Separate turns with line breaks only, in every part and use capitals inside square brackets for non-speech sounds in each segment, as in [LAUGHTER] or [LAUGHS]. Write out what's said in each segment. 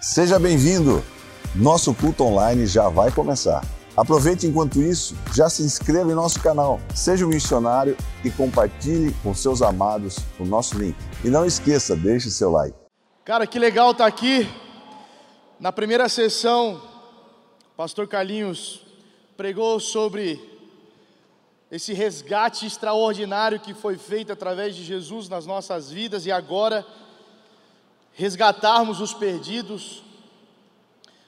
Seja bem-vindo! Nosso culto online já vai começar. Aproveite enquanto isso, já se inscreva em nosso canal, seja um missionário e compartilhe com seus amados o nosso link. E não esqueça, deixe seu like.
Cara, que legal estar aqui. Na primeira sessão, o pastor Carlinhos pregou sobre esse resgate extraordinário que foi feito através de Jesus nas nossas vidas e agora resgatarmos os perdidos.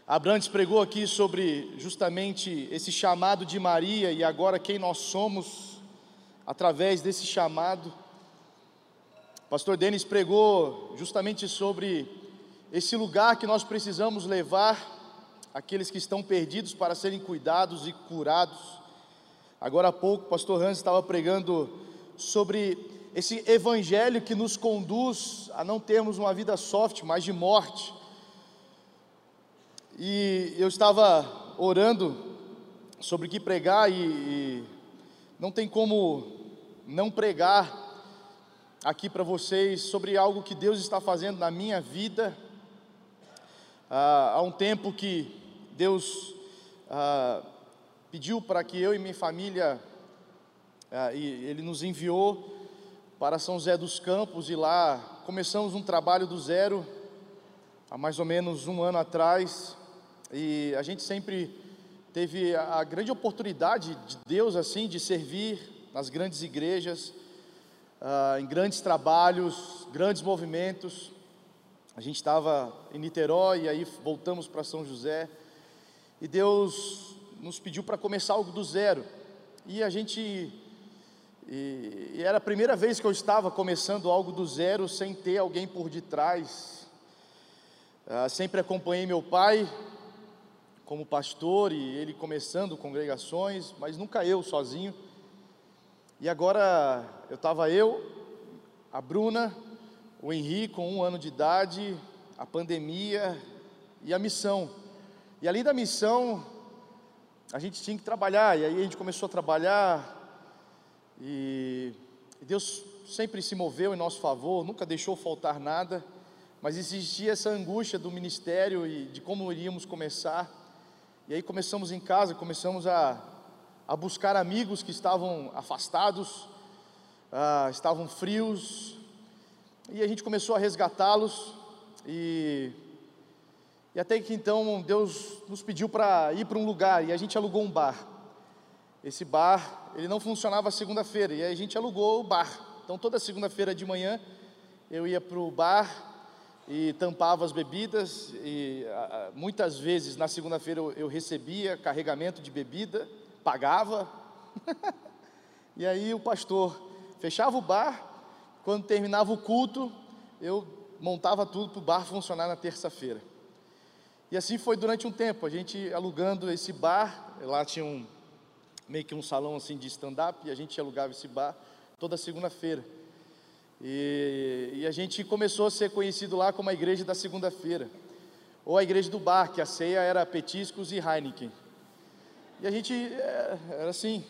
Abrantes pregou aqui sobre justamente esse chamado de Maria e agora quem nós somos através desse chamado. Pastor Denis pregou justamente sobre esse lugar que nós precisamos levar aqueles que estão perdidos para serem cuidados e curados. Agora há pouco, pastor Hans estava pregando sobre esse evangelho que nos conduz a não termos uma vida soft, mas de morte. E eu estava orando sobre o que pregar e, e não tem como não pregar aqui para vocês sobre algo que Deus está fazendo na minha vida. Ah, há um tempo que Deus ah, pediu para que eu e minha família, ah, e Ele nos enviou para São José dos Campos e lá começamos um trabalho do zero há mais ou menos um ano atrás e a gente sempre teve a grande oportunidade de Deus assim de servir nas grandes igrejas, uh, em grandes trabalhos, grandes movimentos. A gente estava em Niterói e aí voltamos para São José e Deus nos pediu para começar algo do zero e a gente e, e, era a primeira vez que eu estava começando algo do zero, sem ter alguém por detrás. Ah, sempre acompanhei meu pai como pastor e ele começando congregações, mas nunca eu sozinho. E agora eu estava eu, a Bruna, o Henrique com um ano de idade, a pandemia e a missão. E além da missão, a gente tinha que trabalhar, e aí a gente começou a trabalhar e Deus sempre se moveu em nosso favor, nunca deixou faltar nada, mas existia essa angústia do ministério e de como iríamos começar. E aí começamos em casa, começamos a, a buscar amigos que estavam afastados, ah, estavam frios, e a gente começou a resgatá-los, e, e até que então Deus nos pediu para ir para um lugar, e a gente alugou um bar. Esse bar ele não funcionava segunda-feira, e aí a gente alugou o bar. Então toda segunda-feira de manhã eu ia para o bar e tampava as bebidas, e a, muitas vezes na segunda-feira eu, eu recebia carregamento de bebida, pagava, [LAUGHS] e aí o pastor fechava o bar, quando terminava o culto, eu montava tudo para o bar funcionar na terça-feira. E assim foi durante um tempo, a gente alugando esse bar, lá tinha um, meio que um salão assim de stand-up, e a gente alugava esse bar toda segunda-feira. E, e, a gente começou a ser conhecido lá como a igreja da segunda-feira, ou a igreja do bar, que a ceia era petiscos e Heineken. E a gente é, era assim.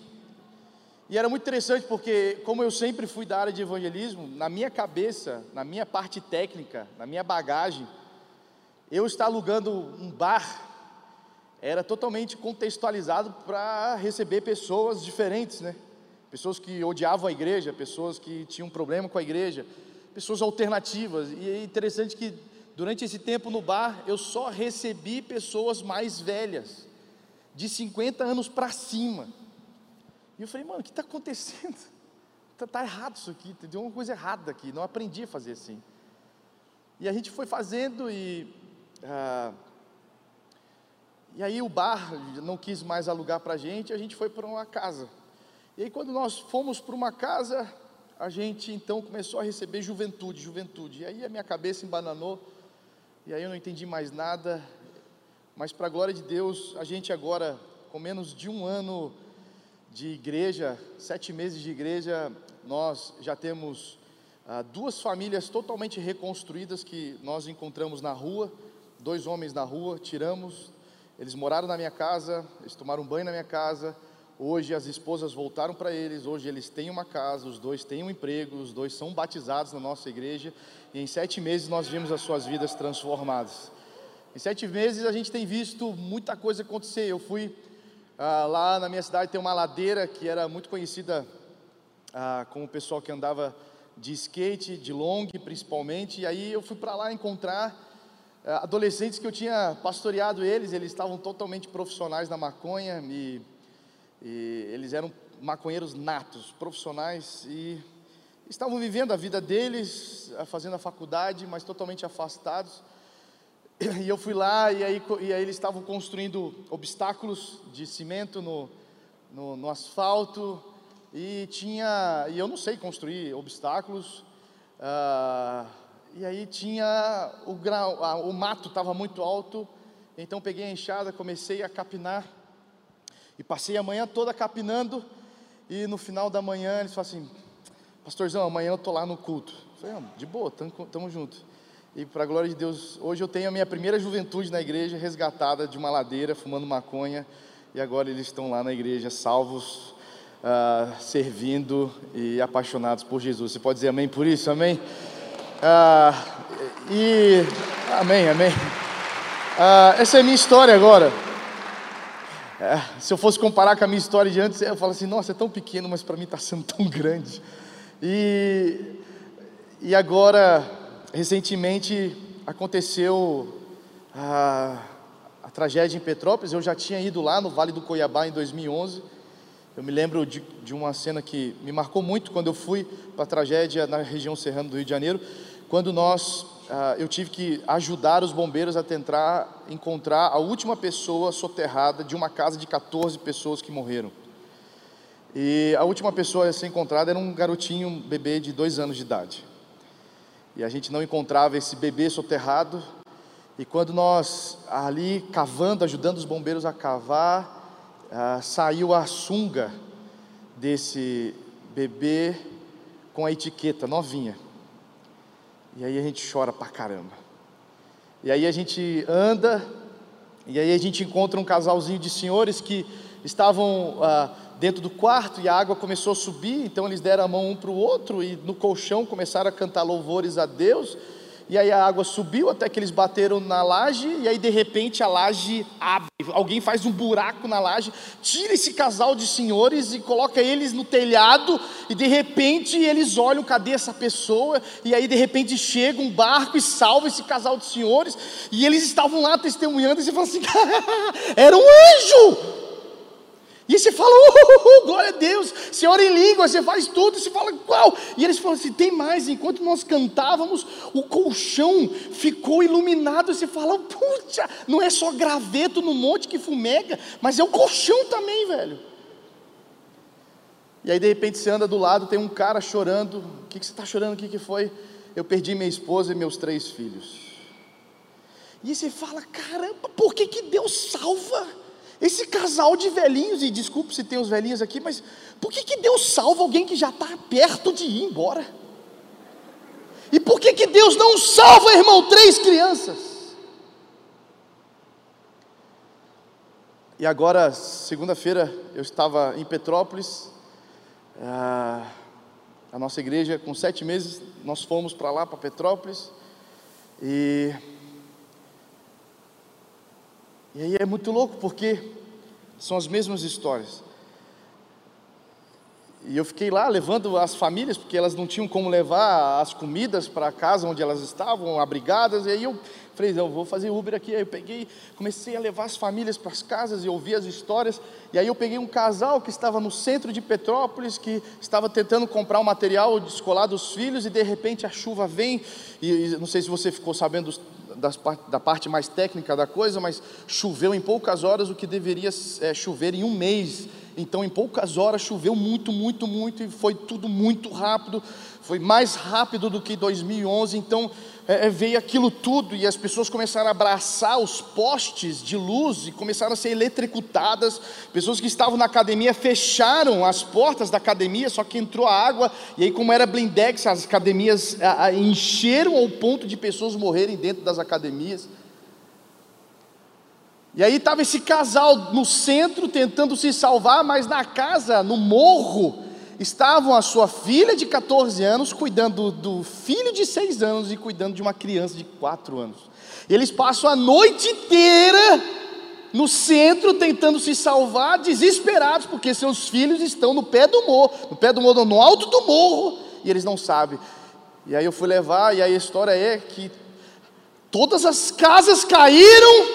E era muito interessante porque, como eu sempre fui da área de evangelismo, na minha cabeça, na minha parte técnica, na minha bagagem, eu estar alugando um bar era totalmente contextualizado para receber pessoas diferentes, né? Pessoas que odiavam a igreja, pessoas que tinham problema com a igreja, pessoas alternativas. E é interessante que durante esse tempo no bar eu só recebi pessoas mais velhas, de 50 anos para cima. E eu falei, mano, o que está acontecendo? Está [LAUGHS] tá errado isso aqui, tem uma coisa errada aqui, não aprendi a fazer assim. E a gente foi fazendo e. Ah, e aí o bar não quis mais alugar para a gente, a gente foi para uma casa. E aí quando nós fomos para uma casa, a gente então começou a receber juventude, juventude. E aí a minha cabeça embananou, e aí eu não entendi mais nada. Mas para a glória de Deus, a gente agora, com menos de um ano de igreja, sete meses de igreja, nós já temos ah, duas famílias totalmente reconstruídas que nós encontramos na rua, dois homens na rua, tiramos, eles moraram na minha casa, eles tomaram banho na minha casa. Hoje as esposas voltaram para eles, hoje eles têm uma casa, os dois têm um emprego, os dois são batizados na nossa igreja. E em sete meses nós vimos as suas vidas transformadas. Em sete meses a gente tem visto muita coisa acontecer. Eu fui ah, lá na minha cidade, tem uma ladeira que era muito conhecida ah, com o pessoal que andava de skate, de long principalmente, e aí eu fui para lá encontrar adolescentes que eu tinha pastoreado eles, eles estavam totalmente profissionais na maconha e, e eles eram maconheiros natos, profissionais e estavam vivendo a vida deles, ah, fazendo a faculdade, mas totalmente afastados. E eu fui lá e aí, e aí eles estavam construindo obstáculos de cimento no, no, no asfalto e tinha e eu não sei construir obstáculos uh, e aí tinha o grau, o mato estava muito alto então peguei a enxada comecei a capinar e passei a manhã toda capinando e no final da manhã eles falaram assim pastorzão amanhã eu tô lá no culto eu falei ah, de boa tamo, tamo junto e para a glória de Deus, hoje eu tenho a minha primeira juventude na igreja, resgatada de uma ladeira, fumando maconha, e agora eles estão lá na igreja, salvos, uh, servindo e apaixonados por Jesus. Você pode dizer amém por isso? Amém? Uh, e. Amém, amém. Uh, essa é a minha história agora. É, se eu fosse comparar com a minha história de antes, eu falo assim: nossa, é tão pequeno, mas para mim está sendo tão grande. E, e agora recentemente aconteceu a, a, tragédia em Petrópolis. Eu já tinha ido lá no Vale do Coiabá em 2011. Eu me lembro de, de uma cena que me marcou muito quando eu fui para a tragédia na região serrana do Rio de Janeiro, quando nós Uh, eu tive que ajudar os bombeiros a tentar encontrar a última pessoa soterrada de uma casa de 14 pessoas que morreram. E a última pessoa a ser encontrada era um garotinho, um bebê de dois anos de idade e a gente não encontrava esse bebê soterrado. E quando nós ali cavando, ajudando os bombeiros a cavar, ah, saiu a sunga desse bebê com a etiqueta novinha. E aí a gente chora pra caramba. E aí a gente anda, e aí a gente encontra um casalzinho de senhores que estavam ah, dentro do quarto e a água começou a subir, então eles deram a mão um para o outro e no colchão começaram a cantar louvores a Deus. E aí a água subiu até que eles bateram na laje, e aí de repente a laje abre. Alguém faz um buraco na laje, tira esse casal de senhores e coloca eles no telhado, e de repente eles olham: cadê essa pessoa? E aí de repente chega um barco e salva esse casal de senhores, e eles estavam lá testemunhando, e você fala assim: [LAUGHS] era um anjo! E você fala, uh, glória a Deus, você ora em língua, você faz tudo, você fala, qual? E eles falam assim: tem mais, enquanto nós cantávamos, o colchão ficou iluminado. Você fala, puxa, não é só graveto no monte que fumega, mas é o colchão também, velho. E aí de repente você anda do lado, tem um cara chorando. O que, que você está chorando? O que, que foi? Eu perdi minha esposa e meus três filhos. E você fala, caramba, por que, que Deus salva? Esse casal de velhinhos, e desculpe se tem os velhinhos aqui, mas por que, que Deus salva alguém que já está perto de ir embora? E por que, que Deus não salva, irmão, três crianças? E agora, segunda-feira, eu estava em Petrópolis, a, a nossa igreja, com sete meses, nós fomos para lá, para Petrópolis, e e aí é muito louco porque são as mesmas histórias. E eu fiquei lá levando as famílias, porque elas não tinham como levar as comidas para a casa onde elas estavam, abrigadas. E aí eu falei, não, vou fazer Uber aqui. Aí eu peguei, comecei a levar as famílias para as casas e ouvir as histórias. E aí eu peguei um casal que estava no centro de Petrópolis, que estava tentando comprar o um material escolar dos filhos, e de repente a chuva vem. E, e não sei se você ficou sabendo das, da parte mais técnica da coisa, mas choveu em poucas horas o que deveria é, chover em um mês. Então, em poucas horas choveu muito, muito, muito e foi tudo muito rápido. Foi mais rápido do que 2011. Então, é, é, veio aquilo tudo e as pessoas começaram a abraçar os postes de luz e começaram a ser eletrocutadas. Pessoas que estavam na academia fecharam as portas da academia, só que entrou a água. E aí, como era blindex, as academias a, a, encheram ao ponto de pessoas morrerem dentro das academias. E aí estava esse casal no centro tentando se salvar, mas na casa, no morro, estavam a sua filha de 14 anos cuidando do filho de 6 anos e cuidando de uma criança de 4 anos. Eles passam a noite inteira no centro tentando se salvar, desesperados, porque seus filhos estão no pé do morro, no pé do morro, no alto do morro, e eles não sabem. E aí eu fui levar, e aí a história é que todas as casas caíram,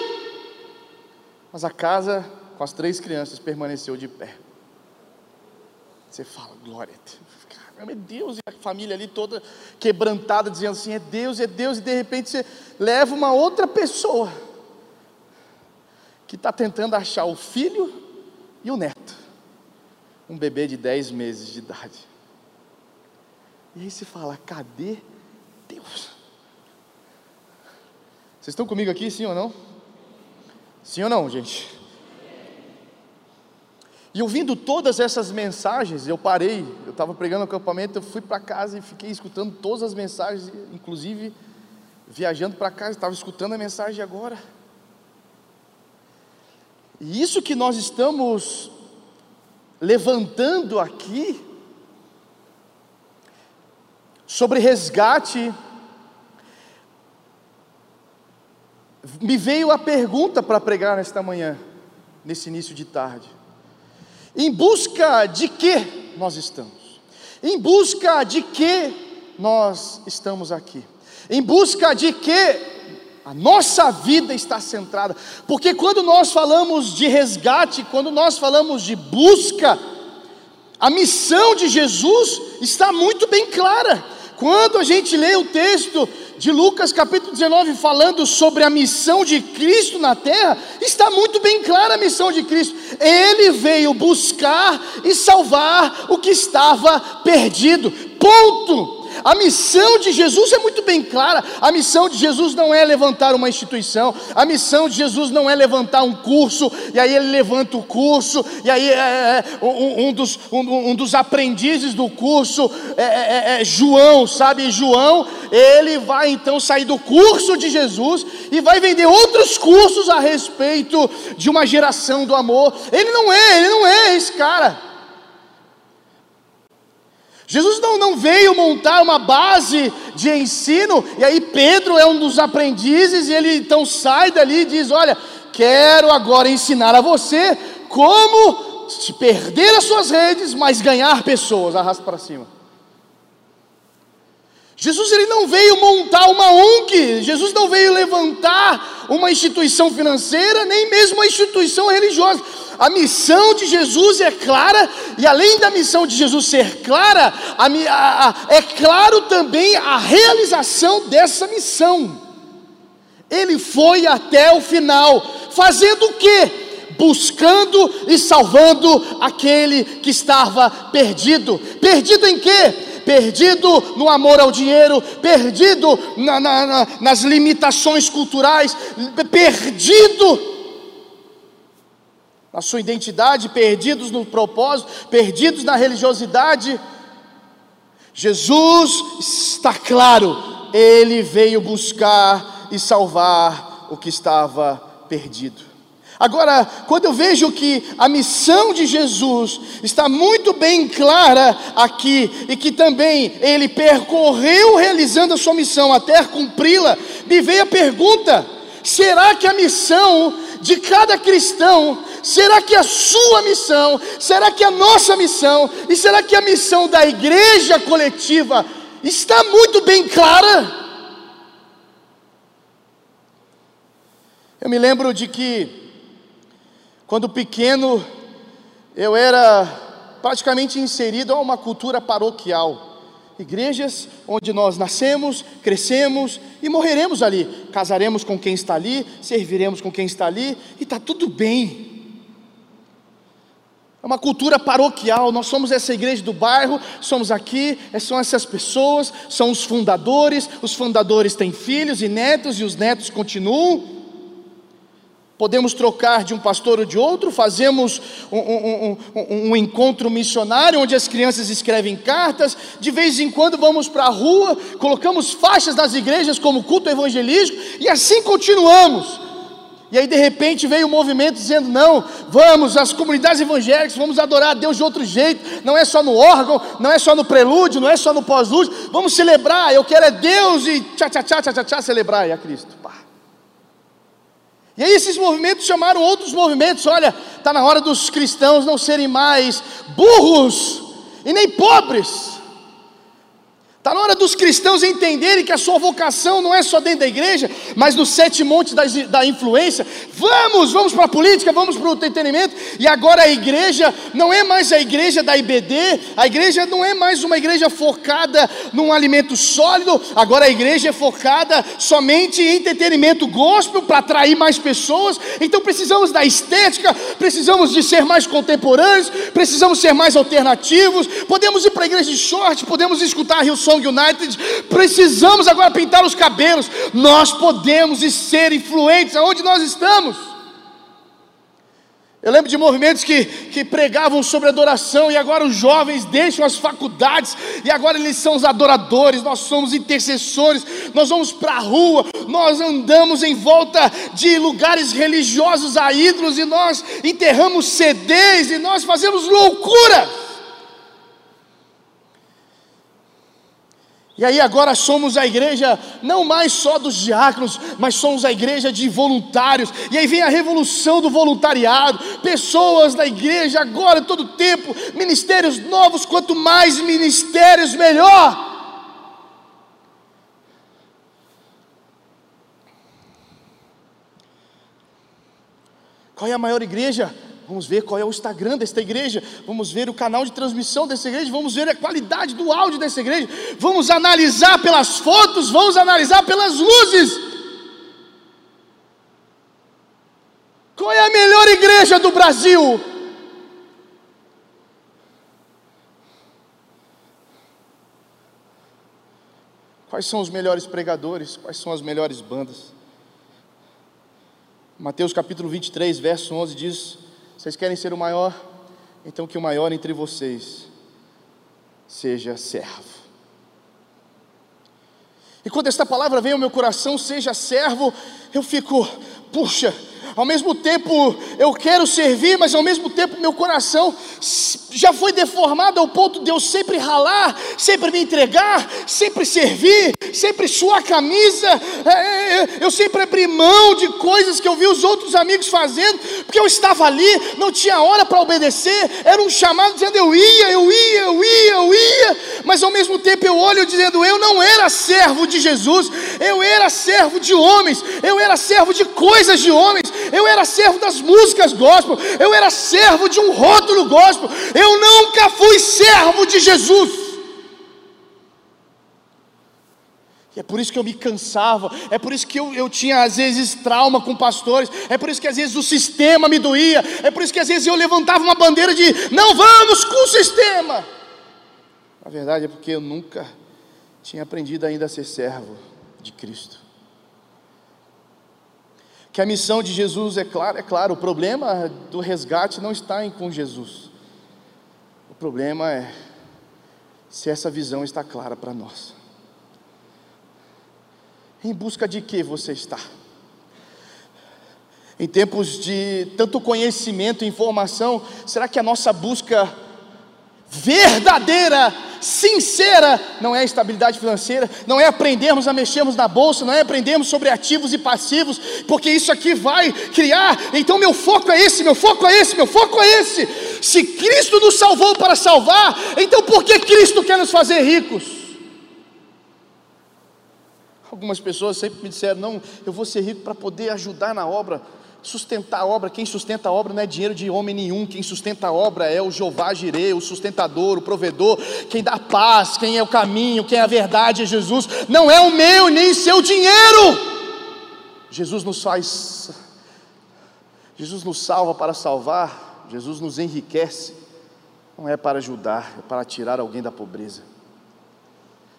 mas a casa com as três crianças permaneceu de pé. Você fala, glória a Deus. Meu Deus, e a família ali toda quebrantada, dizendo assim: é Deus, é Deus, e de repente você leva uma outra pessoa que está tentando achar o filho e o neto, um bebê de 10 meses de idade. E aí você fala: cadê Deus? Vocês estão comigo aqui, sim ou não? Sim ou não, gente? E ouvindo todas essas mensagens, eu parei, eu estava pregando no acampamento, eu fui para casa e fiquei escutando todas as mensagens, inclusive viajando para casa, estava escutando a mensagem agora. E isso que nós estamos levantando aqui, sobre resgate, me veio a pergunta para pregar nesta manhã, nesse início de tarde. Em busca de que nós estamos? Em busca de que nós estamos aqui? Em busca de que a nossa vida está centrada? Porque quando nós falamos de resgate, quando nós falamos de busca, a missão de Jesus está muito bem clara. Quando a gente lê o texto de Lucas capítulo 19, falando sobre a missão de Cristo na terra, está muito bem clara a missão de Cristo. Ele veio buscar e salvar o que estava perdido. Ponto. A missão de Jesus é muito bem clara. A missão de Jesus não é levantar uma instituição. A missão de Jesus não é levantar um curso. E aí ele levanta o curso. E aí é, é, é um, um, dos, um, um, dos aprendizes do curso é, é, é, é João, sabe? João, ele vai então sair do curso de Jesus e vai vender outros cursos a respeito de uma geração do amor. Ele não é, ele não é esse cara. Jesus não, não veio montar uma base de ensino, e aí Pedro é um dos aprendizes, e ele então sai dali e diz: Olha, quero agora ensinar a você como perder as suas redes, mas ganhar pessoas. Arrasta para cima. Jesus ele não veio montar uma ONG, Jesus não veio levantar uma instituição financeira, nem mesmo uma instituição religiosa. A missão de Jesus é clara, e além da missão de Jesus ser clara, a, a, a, é claro também a realização dessa missão. Ele foi até o final, fazendo o quê? Buscando e salvando aquele que estava perdido. Perdido em quê? perdido no amor ao dinheiro, perdido na, na, na, nas limitações culturais, perdido na sua identidade, perdidos no propósito, perdidos na religiosidade. Jesus está claro, ele veio buscar e salvar o que estava perdido. Agora, quando eu vejo que a missão de Jesus está muito bem clara aqui, e que também ele percorreu realizando a sua missão até cumpri-la, me veio a pergunta: será que a missão de cada cristão, será que a sua missão, será que a nossa missão, e será que a missão da igreja coletiva está muito bem clara? Eu me lembro de que quando pequeno, eu era praticamente inserido a uma cultura paroquial. Igrejas onde nós nascemos, crescemos e morreremos ali. Casaremos com quem está ali, serviremos com quem está ali e está tudo bem. É uma cultura paroquial, nós somos essa igreja do bairro, somos aqui, é, são essas pessoas, são os fundadores, os fundadores têm filhos e netos e os netos continuam podemos trocar de um pastor ou de outro, fazemos um, um, um, um, encontro missionário onde as crianças escrevem cartas, de vez em quando vamos para a rua, colocamos faixas nas igrejas como culto evangelístico e assim continuamos. E aí de repente veio o um movimento dizendo: não, vamos, as comunidades evangélicas, vamos adorar a Deus de outro jeito, não é só no órgão, não é só no prelúdio, não é só no pós-lúdio, vamos celebrar, eu quero é Deus e tchá tchá tchá tchá tchá, celebrar e a Cristo. E aí esses movimentos chamaram outros movimentos, olha, está na hora dos cristãos não serem mais burros e nem pobres Está na hora dos cristãos entenderem que a sua vocação não é só dentro da igreja, mas nos sete montes da, da influência. Vamos, vamos para a política, vamos para o entretenimento. E agora a igreja não é mais a igreja da IBD, a igreja não é mais uma igreja focada num alimento sólido, agora a igreja é focada somente em entretenimento gospel para atrair mais pessoas. Então precisamos da estética, precisamos de ser mais contemporâneos, precisamos ser mais alternativos. Podemos ir para a igreja de short, podemos escutar Rio Song United, precisamos agora pintar os cabelos. Nós podemos e ser influentes aonde nós estamos. Eu lembro de movimentos que, que pregavam sobre adoração, e agora os jovens deixam as faculdades, e agora eles são os adoradores, nós somos intercessores, nós vamos para a rua, nós andamos em volta de lugares religiosos a ídolos, e nós enterramos CDs, e nós fazemos loucura. E aí agora somos a igreja não mais só dos diáconos, mas somos a igreja de voluntários. E aí vem a revolução do voluntariado. Pessoas da igreja agora todo tempo, ministérios novos, quanto mais ministérios melhor. Qual é a maior igreja? Vamos ver qual é o Instagram desta igreja, vamos ver o canal de transmissão dessa igreja, vamos ver a qualidade do áudio dessa igreja, vamos analisar pelas fotos, vamos analisar pelas luzes. Qual é a melhor igreja do Brasil? Quais são os melhores pregadores? Quais são as melhores bandas? Mateus capítulo 23, verso 11 diz: vocês querem ser o maior? Então que o maior entre vocês seja servo. E quando esta palavra vem ao meu coração, seja servo, eu fico, puxa, ao mesmo tempo eu quero servir, mas ao mesmo tempo meu coração já foi deformado ao ponto de eu sempre ralar, sempre me entregar, sempre servir, sempre suar a camisa, é, é, é, eu sempre abri mão de coisas que eu vi os outros amigos fazendo, porque eu estava ali, não tinha hora para obedecer, era um chamado dizendo eu ia, eu ia, eu ia, eu ia, mas ao mesmo tempo eu olho dizendo eu não era servo de Jesus, eu era servo de homens, eu era servo de coisas de homens, eu era servo das músicas gospel, eu era servo de um rótulo gospel, eu nunca fui servo de Jesus. E é por isso que eu me cansava, é por isso que eu, eu tinha às vezes trauma com pastores, é por isso que às vezes o sistema me doía, é por isso que às vezes eu levantava uma bandeira de não vamos com o sistema. Na verdade é porque eu nunca tinha aprendido ainda a ser servo de Cristo que a missão de Jesus é clara, é claro, o problema do resgate não está em com Jesus. O problema é se essa visão está clara para nós. Em busca de que você está? Em tempos de tanto conhecimento e informação, será que a nossa busca verdadeira sincera não é a estabilidade financeira, não é aprendermos a mexermos na bolsa, não é aprendermos sobre ativos e passivos, porque isso aqui vai criar. Então, meu foco é esse, meu foco é esse, meu foco é esse. Se Cristo nos salvou para salvar, então por que Cristo quer nos fazer ricos? Algumas pessoas sempre me disseram: não, eu vou ser rico para poder ajudar na obra sustentar a obra, quem sustenta a obra não é dinheiro de homem nenhum, quem sustenta a obra é o Jeová Jireh, o sustentador, o provedor, quem dá paz, quem é o caminho, quem é a verdade é Jesus, não é o meu nem seu dinheiro. Jesus nos faz, Jesus nos salva para salvar, Jesus nos enriquece, não é para ajudar, é para tirar alguém da pobreza.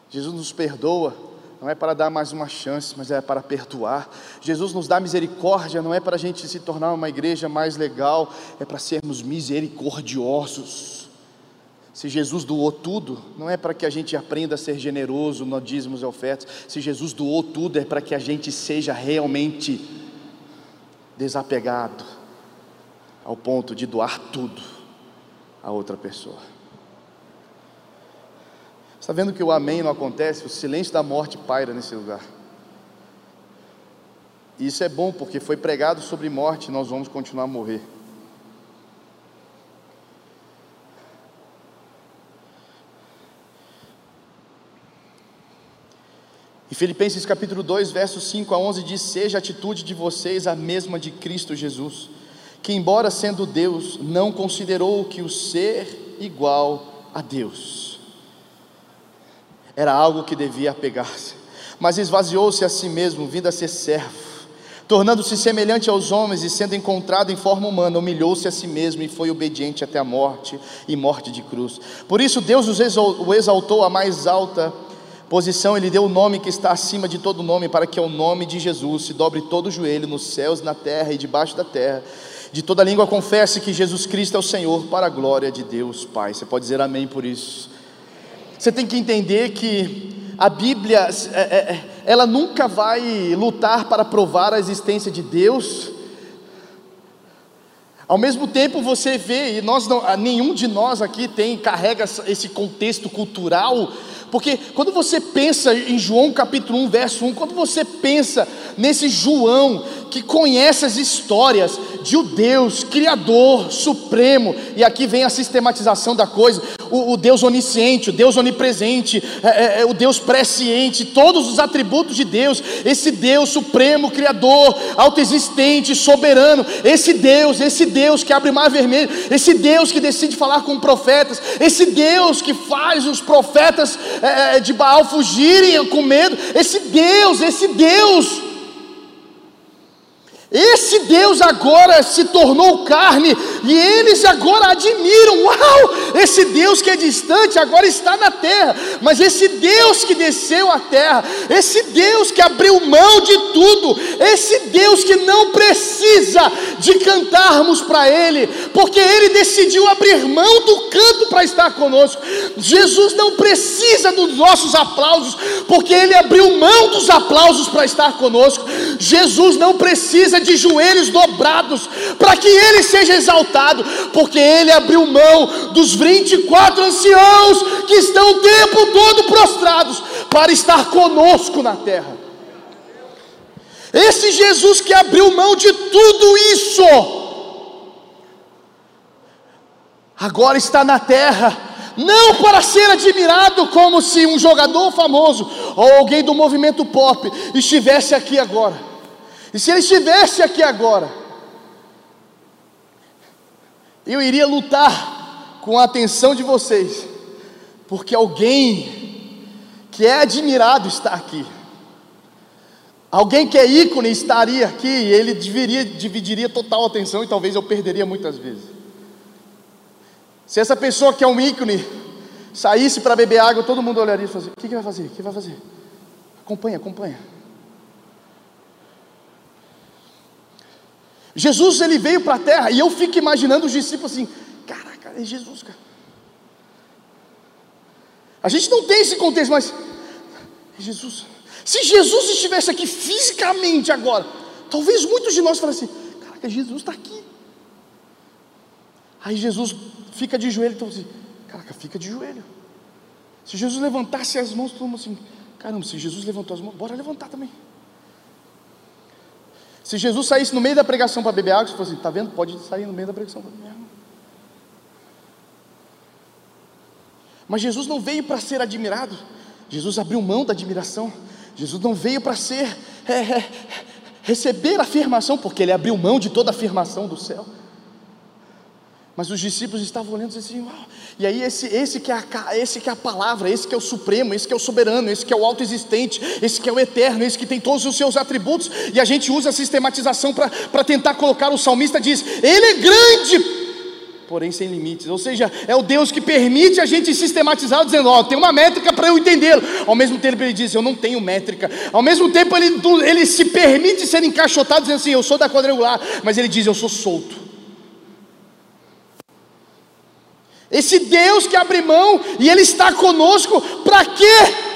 Jesus nos perdoa, não é para dar mais uma chance, mas é para perdoar. Jesus nos dá misericórdia, não é para a gente se tornar uma igreja mais legal, é para sermos misericordiosos. Se Jesus doou tudo, não é para que a gente aprenda a ser generoso no dízimos e ofertas. Se Jesus doou tudo, é para que a gente seja realmente desapegado ao ponto de doar tudo a outra pessoa. Está vendo que o amém não acontece? O silêncio da morte paira nesse lugar. E isso é bom porque foi pregado sobre morte nós vamos continuar a morrer. E Filipenses capítulo 2, versos 5 a 11 diz: Seja a atitude de vocês a mesma de Cristo Jesus, que, embora sendo Deus, não considerou que o ser igual a Deus era algo que devia apegar-se, mas esvaziou-se a si mesmo, vindo a ser servo tornando-se semelhante aos homens e sendo encontrado em forma humana, humilhou-se a si mesmo e foi obediente até a morte e morte de cruz. Por isso Deus o exaltou à mais alta posição, ele deu o nome que está acima de todo nome, para que ao nome de Jesus se dobre todo o joelho nos céus, na terra e debaixo da terra. De toda língua confesse que Jesus Cristo é o Senhor, para a glória de Deus Pai. Você pode dizer amém por isso. Você tem que entender que a Bíblia, é, é, é, ela nunca vai lutar para provar a existência de Deus. Ao mesmo tempo você vê, e nós não, nenhum de nós aqui tem, carrega esse contexto cultural, porque quando você pensa em João capítulo 1, verso 1, quando você pensa nesse João que conhece as histórias de o Deus Criador, Supremo, e aqui vem a sistematização da coisa, o, o Deus onisciente, o Deus onipresente, é, é, é, o Deus presciente, todos os atributos de Deus, esse Deus Supremo, Criador, autoexistente, soberano, esse Deus, esse Deus que abre mar vermelho, esse Deus que decide falar com profetas, esse Deus que faz os profetas é, é de Baal fugirem com medo, esse Deus, esse Deus esse Deus agora se tornou carne e eles agora admiram: uau, esse Deus que é distante agora está na terra, mas esse Deus que desceu à terra, esse Deus que abriu mão de tudo, esse Deus que não precisa de cantarmos para Ele, porque Ele decidiu abrir mão do canto para estar conosco. Jesus não precisa dos nossos aplausos, porque Ele abriu mão dos aplausos para estar conosco. Jesus não precisa de joelhos dobrados, para que ele seja exaltado, porque ele abriu mão dos 24 anciãos que estão o tempo todo prostrados, para estar conosco na terra. Esse Jesus que abriu mão de tudo isso, agora está na terra, não para ser admirado como se um jogador famoso ou alguém do movimento pop estivesse aqui agora e se ele estivesse aqui agora, eu iria lutar com a atenção de vocês, porque alguém que é admirado está aqui. Alguém que é ícone estaria aqui e ele dividiria, dividiria total atenção e talvez eu perderia muitas vezes. Se essa pessoa que é um ícone saísse para beber água, todo mundo olharia e falaria: O que, que vai fazer? O que vai fazer? Acompanha, acompanha. Jesus ele veio para a terra e eu fico imaginando os discípulos assim: caraca, é Jesus, cara. A gente não tem esse contexto, mas é Jesus. Se Jesus estivesse aqui fisicamente agora, talvez muitos de nós falassem: caraca, Jesus está aqui. Aí Jesus fica de joelho, então assim, caraca, fica de joelho. Se Jesus levantasse as mãos, todo mundo assim, caramba, se Jesus levantou as mãos, bora levantar também. Se Jesus saísse no meio da pregação para beber água, você fosse assim, está vendo? Pode sair no meio da pregação para beber água. Mas Jesus não veio para ser admirado. Jesus abriu mão da admiração. Jesus não veio para ser é, é, receber afirmação, porque ele abriu mão de toda afirmação do céu. Mas os discípulos estavam olhando assim, Uau. e aí esse, esse, que é a, esse que é a palavra, esse que é o supremo, esse que é o soberano, esse que é o autoexistente, esse que é o eterno, esse que tem todos os seus atributos, e a gente usa a sistematização para tentar colocar, o salmista diz, ele é grande, porém sem limites, ou seja, é o Deus que permite a gente sistematizar, dizendo, ó, oh, tem uma métrica para eu entendê-lo, ao mesmo tempo ele diz, eu não tenho métrica, ao mesmo tempo ele, ele se permite ser encaixotado, dizendo assim, eu sou da quadrangular, mas ele diz, eu sou solto, Esse Deus que abre mão e Ele está conosco, para quê?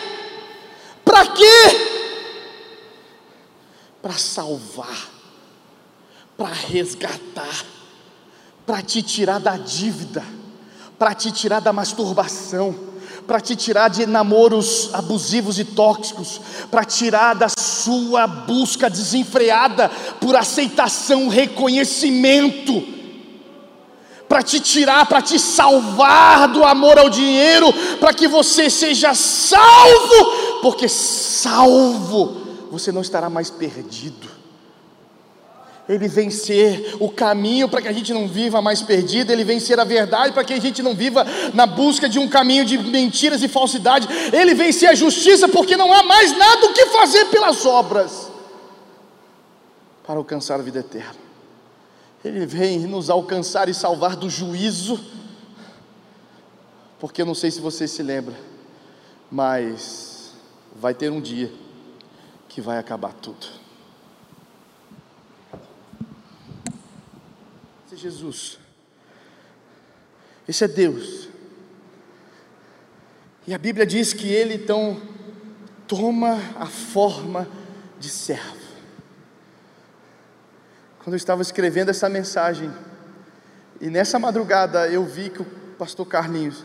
Para quê? Para salvar, para resgatar, para te tirar da dívida, para te tirar da masturbação, para te tirar de namoros abusivos e tóxicos, para tirar da sua busca desenfreada por aceitação, reconhecimento, para te tirar, para te salvar do amor ao dinheiro, para que você seja salvo, porque salvo você não estará mais perdido. Ele vem ser o caminho para que a gente não viva mais perdido, Ele vem ser a verdade para que a gente não viva na busca de um caminho de mentiras e falsidade, Ele vem ser a justiça porque não há mais nada o que fazer pelas obras para alcançar a vida eterna. Ele vem nos alcançar e salvar do juízo, porque eu não sei se você se lembra, mas vai ter um dia que vai acabar tudo. Esse é Jesus. Esse é Deus. E a Bíblia diz que ele então toma a forma de servo. Quando eu estava escrevendo essa mensagem, e nessa madrugada eu vi que o pastor Carlinhos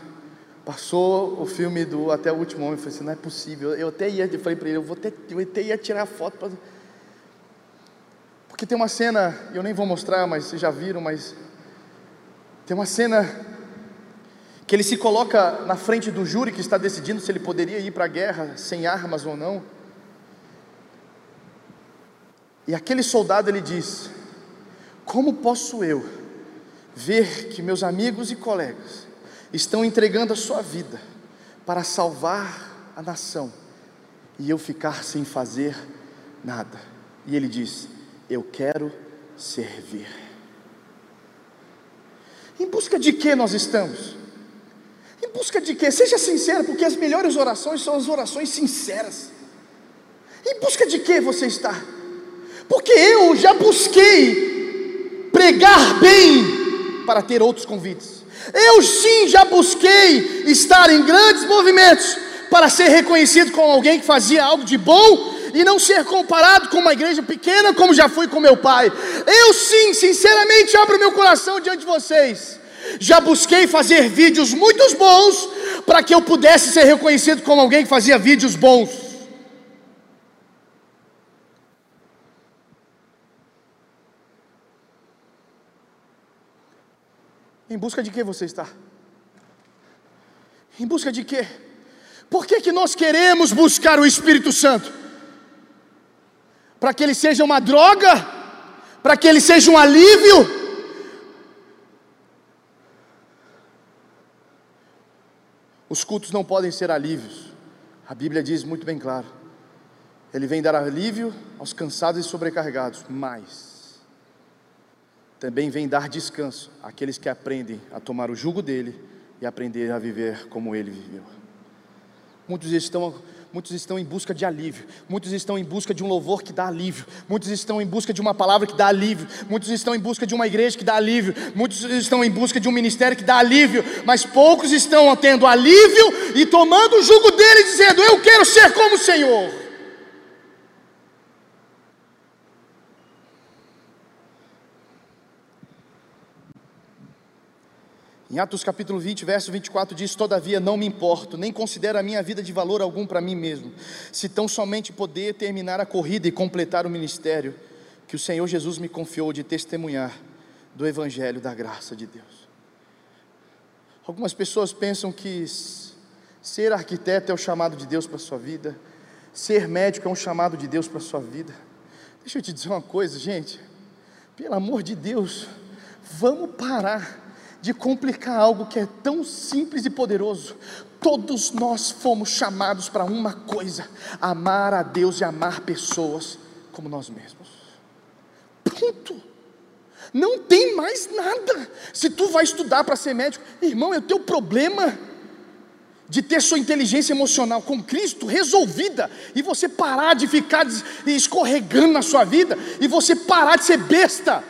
passou o filme do Até o Último Homem, eu falei assim, não é possível, eu até ia, eu falei para ele, eu, vou ter, eu até ia tirar foto, pra... porque tem uma cena, eu nem vou mostrar, mas vocês já viram, mas tem uma cena que ele se coloca na frente do júri que está decidindo se ele poderia ir para a guerra sem armas ou não. E aquele soldado ele diz: Como posso eu ver que meus amigos e colegas estão entregando a sua vida para salvar a nação e eu ficar sem fazer nada? E ele diz: Eu quero servir. Em busca de que nós estamos? Em busca de que? Seja sincero, porque as melhores orações são as orações sinceras. Em busca de que você está? Porque eu já busquei pregar bem para ter outros convites. Eu sim já busquei estar em grandes movimentos para ser reconhecido como alguém que fazia algo de bom e não ser comparado com uma igreja pequena como já fui com meu pai. Eu sim, sinceramente, abro meu coração diante de vocês. Já busquei fazer vídeos muito bons para que eu pudesse ser reconhecido como alguém que fazia vídeos bons. Em busca de que você está? Em busca de quê? Por que, que nós queremos buscar o Espírito Santo? para que ele seja uma droga, para que ele seja um alívio. Os cultos não podem ser alívios, a Bíblia diz muito bem claro. Ele vem dar alívio aos cansados e sobrecarregados, mas também vem dar descanso àqueles que aprendem a tomar o jugo dele e aprender a viver como ele viveu. Muitos estão muitos estão em busca de alívio, muitos estão em busca de um louvor que dá alívio, muitos estão em busca de uma palavra que dá alívio, muitos estão em busca de uma igreja que dá alívio, muitos estão em busca de um ministério que dá alívio, mas poucos estão tendo alívio e tomando o jugo dele, dizendo: Eu quero ser como o Senhor. Em Atos capítulo 20, verso 24 diz: Todavia não me importo, nem considero a minha vida de valor algum para mim mesmo, se tão somente poder terminar a corrida e completar o ministério que o Senhor Jesus me confiou de testemunhar do Evangelho da graça de Deus. Algumas pessoas pensam que ser arquiteto é o chamado de Deus para a sua vida, ser médico é um chamado de Deus para a sua vida. Deixa eu te dizer uma coisa, gente, pelo amor de Deus, vamos parar de complicar algo que é tão simples e poderoso. Todos nós fomos chamados para uma coisa: amar a Deus e amar pessoas como nós mesmos. Ponto. Não tem mais nada. Se tu vai estudar para ser médico, irmão, é o teu problema de ter sua inteligência emocional com Cristo resolvida e você parar de ficar escorregando na sua vida e você parar de ser besta.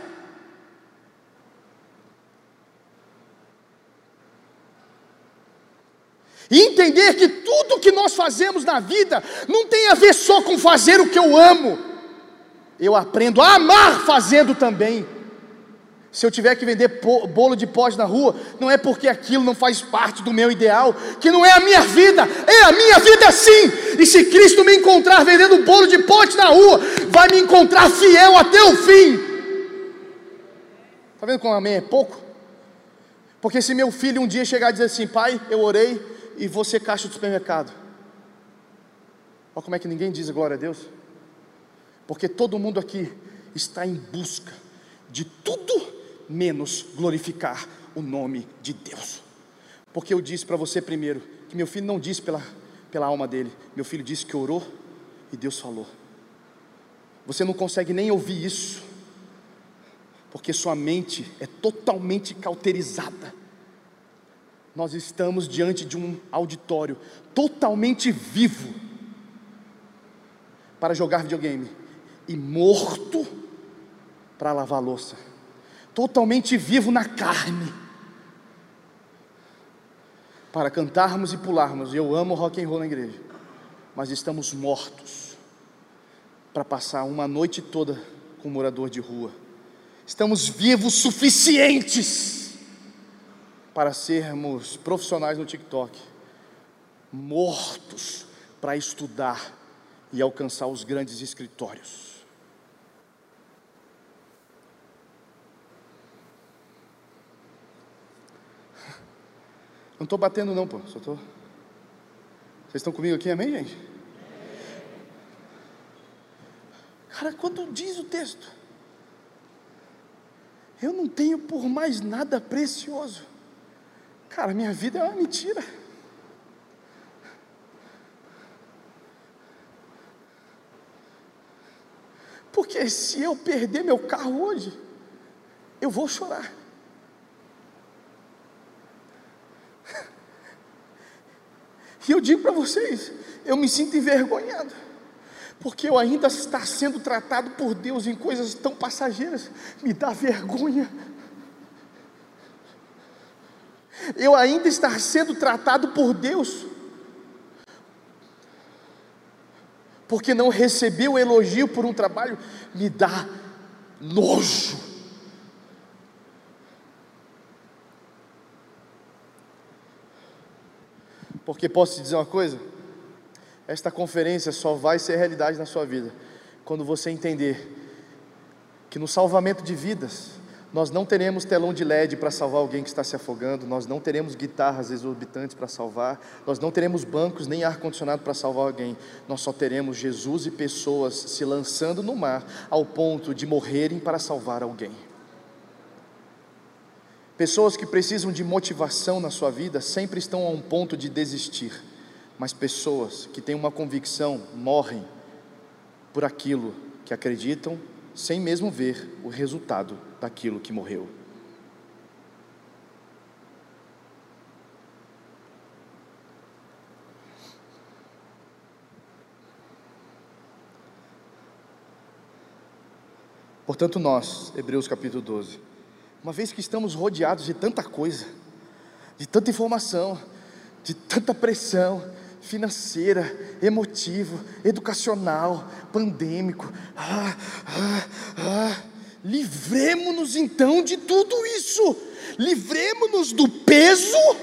E entender que tudo que nós fazemos na vida não tem a ver só com fazer o que eu amo. eu aprendo a amar fazendo também. Se eu tiver que vender bolo de pote na rua, não é porque aquilo não faz parte do meu ideal, que não é a minha vida, é a minha vida sim. E se Cristo me encontrar vendendo bolo de pote na rua, vai me encontrar fiel até o fim. Está vendo como amém é pouco? Porque se meu filho um dia chegar e dizer assim, pai, eu orei e você caixa do supermercado. Olha como é que ninguém diz glória a Deus. Porque todo mundo aqui está em busca de tudo menos glorificar o nome de Deus. Porque eu disse para você primeiro que meu filho não disse pela, pela alma dele, meu filho disse que orou e Deus falou. Você não consegue nem ouvir isso, porque sua mente é totalmente cauterizada. Nós estamos diante de um auditório totalmente vivo para jogar videogame e morto para lavar louça totalmente vivo na carne, para cantarmos e pularmos. Eu amo rock and roll na igreja, mas estamos mortos para passar uma noite toda com morador de rua. Estamos vivos suficientes para sermos profissionais no TikTok, mortos para estudar e alcançar os grandes escritórios. Não estou batendo não, pô. Só estou. Vocês estão comigo aqui, amém, gente? Cara, quando diz o texto, eu não tenho por mais nada precioso. Cara, minha vida é uma mentira. Porque se eu perder meu carro hoje, eu vou chorar. E eu digo para vocês, eu me sinto envergonhado, porque eu ainda estar sendo tratado por Deus em coisas tão passageiras, me dá vergonha. Eu ainda estar sendo tratado por Deus, porque não recebeu elogio por um trabalho, me dá nojo. Porque posso te dizer uma coisa? Esta conferência só vai ser realidade na sua vida quando você entender que no salvamento de vidas, nós não teremos telão de LED para salvar alguém que está se afogando, nós não teremos guitarras exorbitantes para salvar, nós não teremos bancos nem ar-condicionado para salvar alguém, nós só teremos Jesus e pessoas se lançando no mar ao ponto de morrerem para salvar alguém. Pessoas que precisam de motivação na sua vida sempre estão a um ponto de desistir, mas pessoas que têm uma convicção morrem por aquilo que acreditam, sem mesmo ver o resultado daquilo que morreu. Portanto, nós, Hebreus capítulo 12, uma vez que estamos rodeados de tanta coisa, de tanta informação, de tanta pressão financeira, emotivo, educacional, pandêmico, ah, ah, ah, livremos-nos então de tudo isso, livremos-nos do peso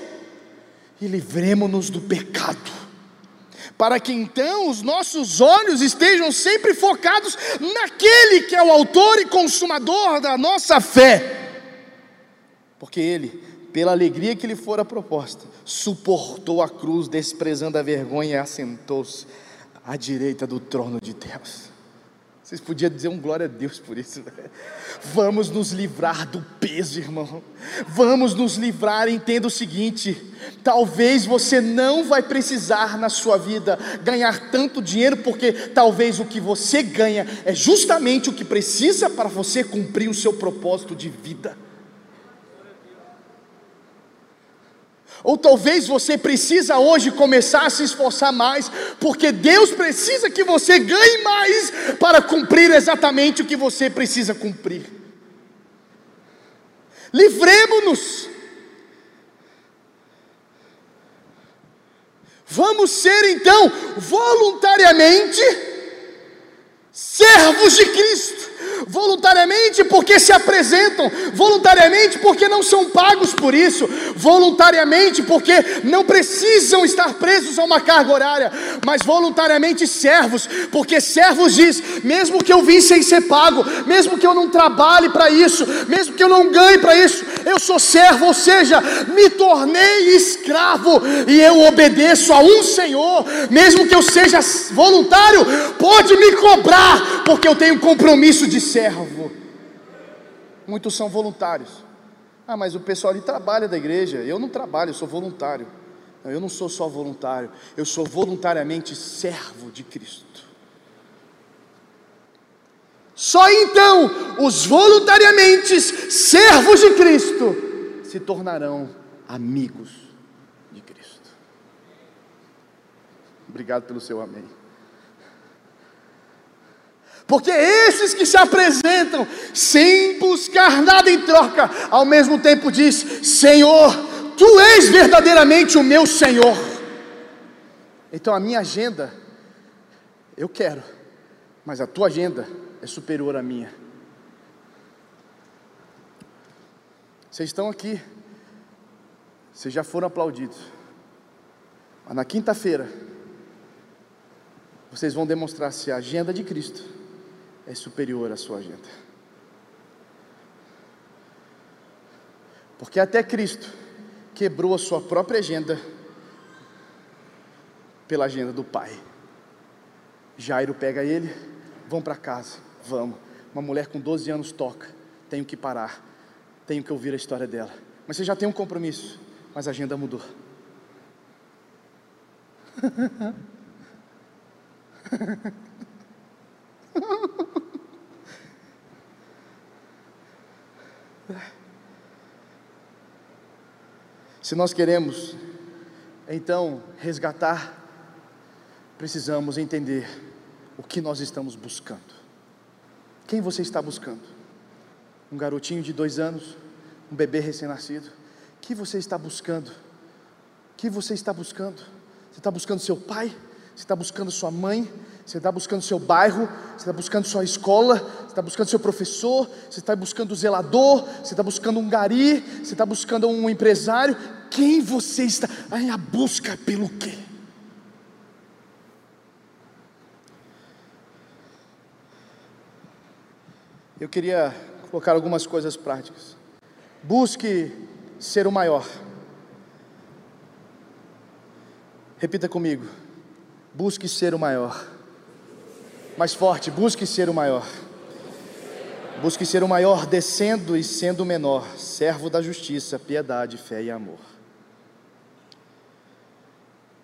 e livremos-nos do pecado. Para que então os nossos olhos estejam sempre focados naquele que é o autor e consumador da nossa fé. Porque ele, pela alegria que lhe fora proposta, suportou a cruz, desprezando a vergonha e assentou-se à direita do trono de Deus. Vocês podiam dizer um glória a Deus por isso. Né? Vamos nos livrar do peso, irmão. Vamos nos livrar. Entenda o seguinte: talvez você não vai precisar na sua vida ganhar tanto dinheiro, porque talvez o que você ganha é justamente o que precisa para você cumprir o seu propósito de vida. Ou talvez você precisa hoje começar a se esforçar mais, porque Deus precisa que você ganhe mais para cumprir exatamente o que você precisa cumprir. Livremos-nos. Vamos ser então voluntariamente servos de Cristo voluntariamente porque se apresentam, voluntariamente porque não são pagos por isso, voluntariamente porque não precisam estar presos a uma carga horária, mas voluntariamente servos, porque servos diz, mesmo que eu vim sem ser pago, mesmo que eu não trabalhe para isso, mesmo que eu não ganhe para isso, eu sou servo, ou seja, me tornei escravo e eu obedeço a um Senhor, mesmo que eu seja voluntário, pode me cobrar, porque eu tenho compromisso de servo. Muitos são voluntários. Ah, mas o pessoal ali trabalha da igreja. Eu não trabalho, eu sou voluntário. Não, eu não sou só voluntário, eu sou voluntariamente servo de Cristo. Só então os voluntariamente servos de Cristo se tornarão amigos de Cristo. Obrigado pelo seu amém. Porque esses que se apresentam sem buscar nada em troca, ao mesmo tempo diz: Senhor, tu és verdadeiramente o meu Senhor. Então a minha agenda, eu quero, mas a tua agenda é superior à minha. Vocês estão aqui, vocês já foram aplaudidos, mas na quinta-feira, vocês vão demonstrar se a agenda de Cristo é superior à sua agenda. Porque até Cristo quebrou a sua própria agenda pela agenda do Pai. Jairo pega ele, vão para casa, vamos. Uma mulher com 12 anos toca, tenho que parar, tenho que ouvir a história dela. Mas você já tem um compromisso, mas a agenda mudou. [LAUGHS] Se nós queremos, então, resgatar, precisamos entender o que nós estamos buscando. Quem você está buscando? Um garotinho de dois anos, um bebê recém-nascido? O que você está buscando? O que você está buscando? Você está buscando seu pai? Você está buscando sua mãe? Você está buscando seu bairro? Você está buscando sua escola? Você está buscando seu professor? Você está buscando o zelador? Você está buscando um gari? Você está buscando um empresário? Quem você está? Aí a busca pelo quê? Eu queria colocar algumas coisas práticas. Busque ser o maior. Repita comigo busque ser o maior. Mais forte, busque ser o maior. Busque ser o maior, descendo e sendo o menor, servo da justiça, piedade, fé e amor.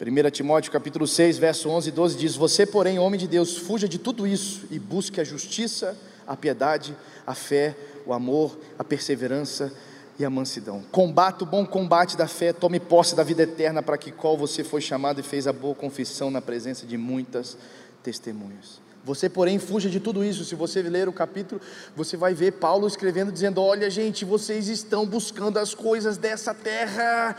1 Timóteo capítulo 6, verso 11 e 12 diz: Você, porém, homem de Deus, fuja de tudo isso e busque a justiça, a piedade, a fé, o amor, a perseverança e a mansidão. Combate o bom combate da fé, tome posse da vida eterna para que qual você foi chamado e fez a boa confissão na presença de muitas testemunhas. Você, porém, fuja de tudo isso. Se você ler o capítulo, você vai ver Paulo escrevendo, dizendo: Olha, gente, vocês estão buscando as coisas dessa terra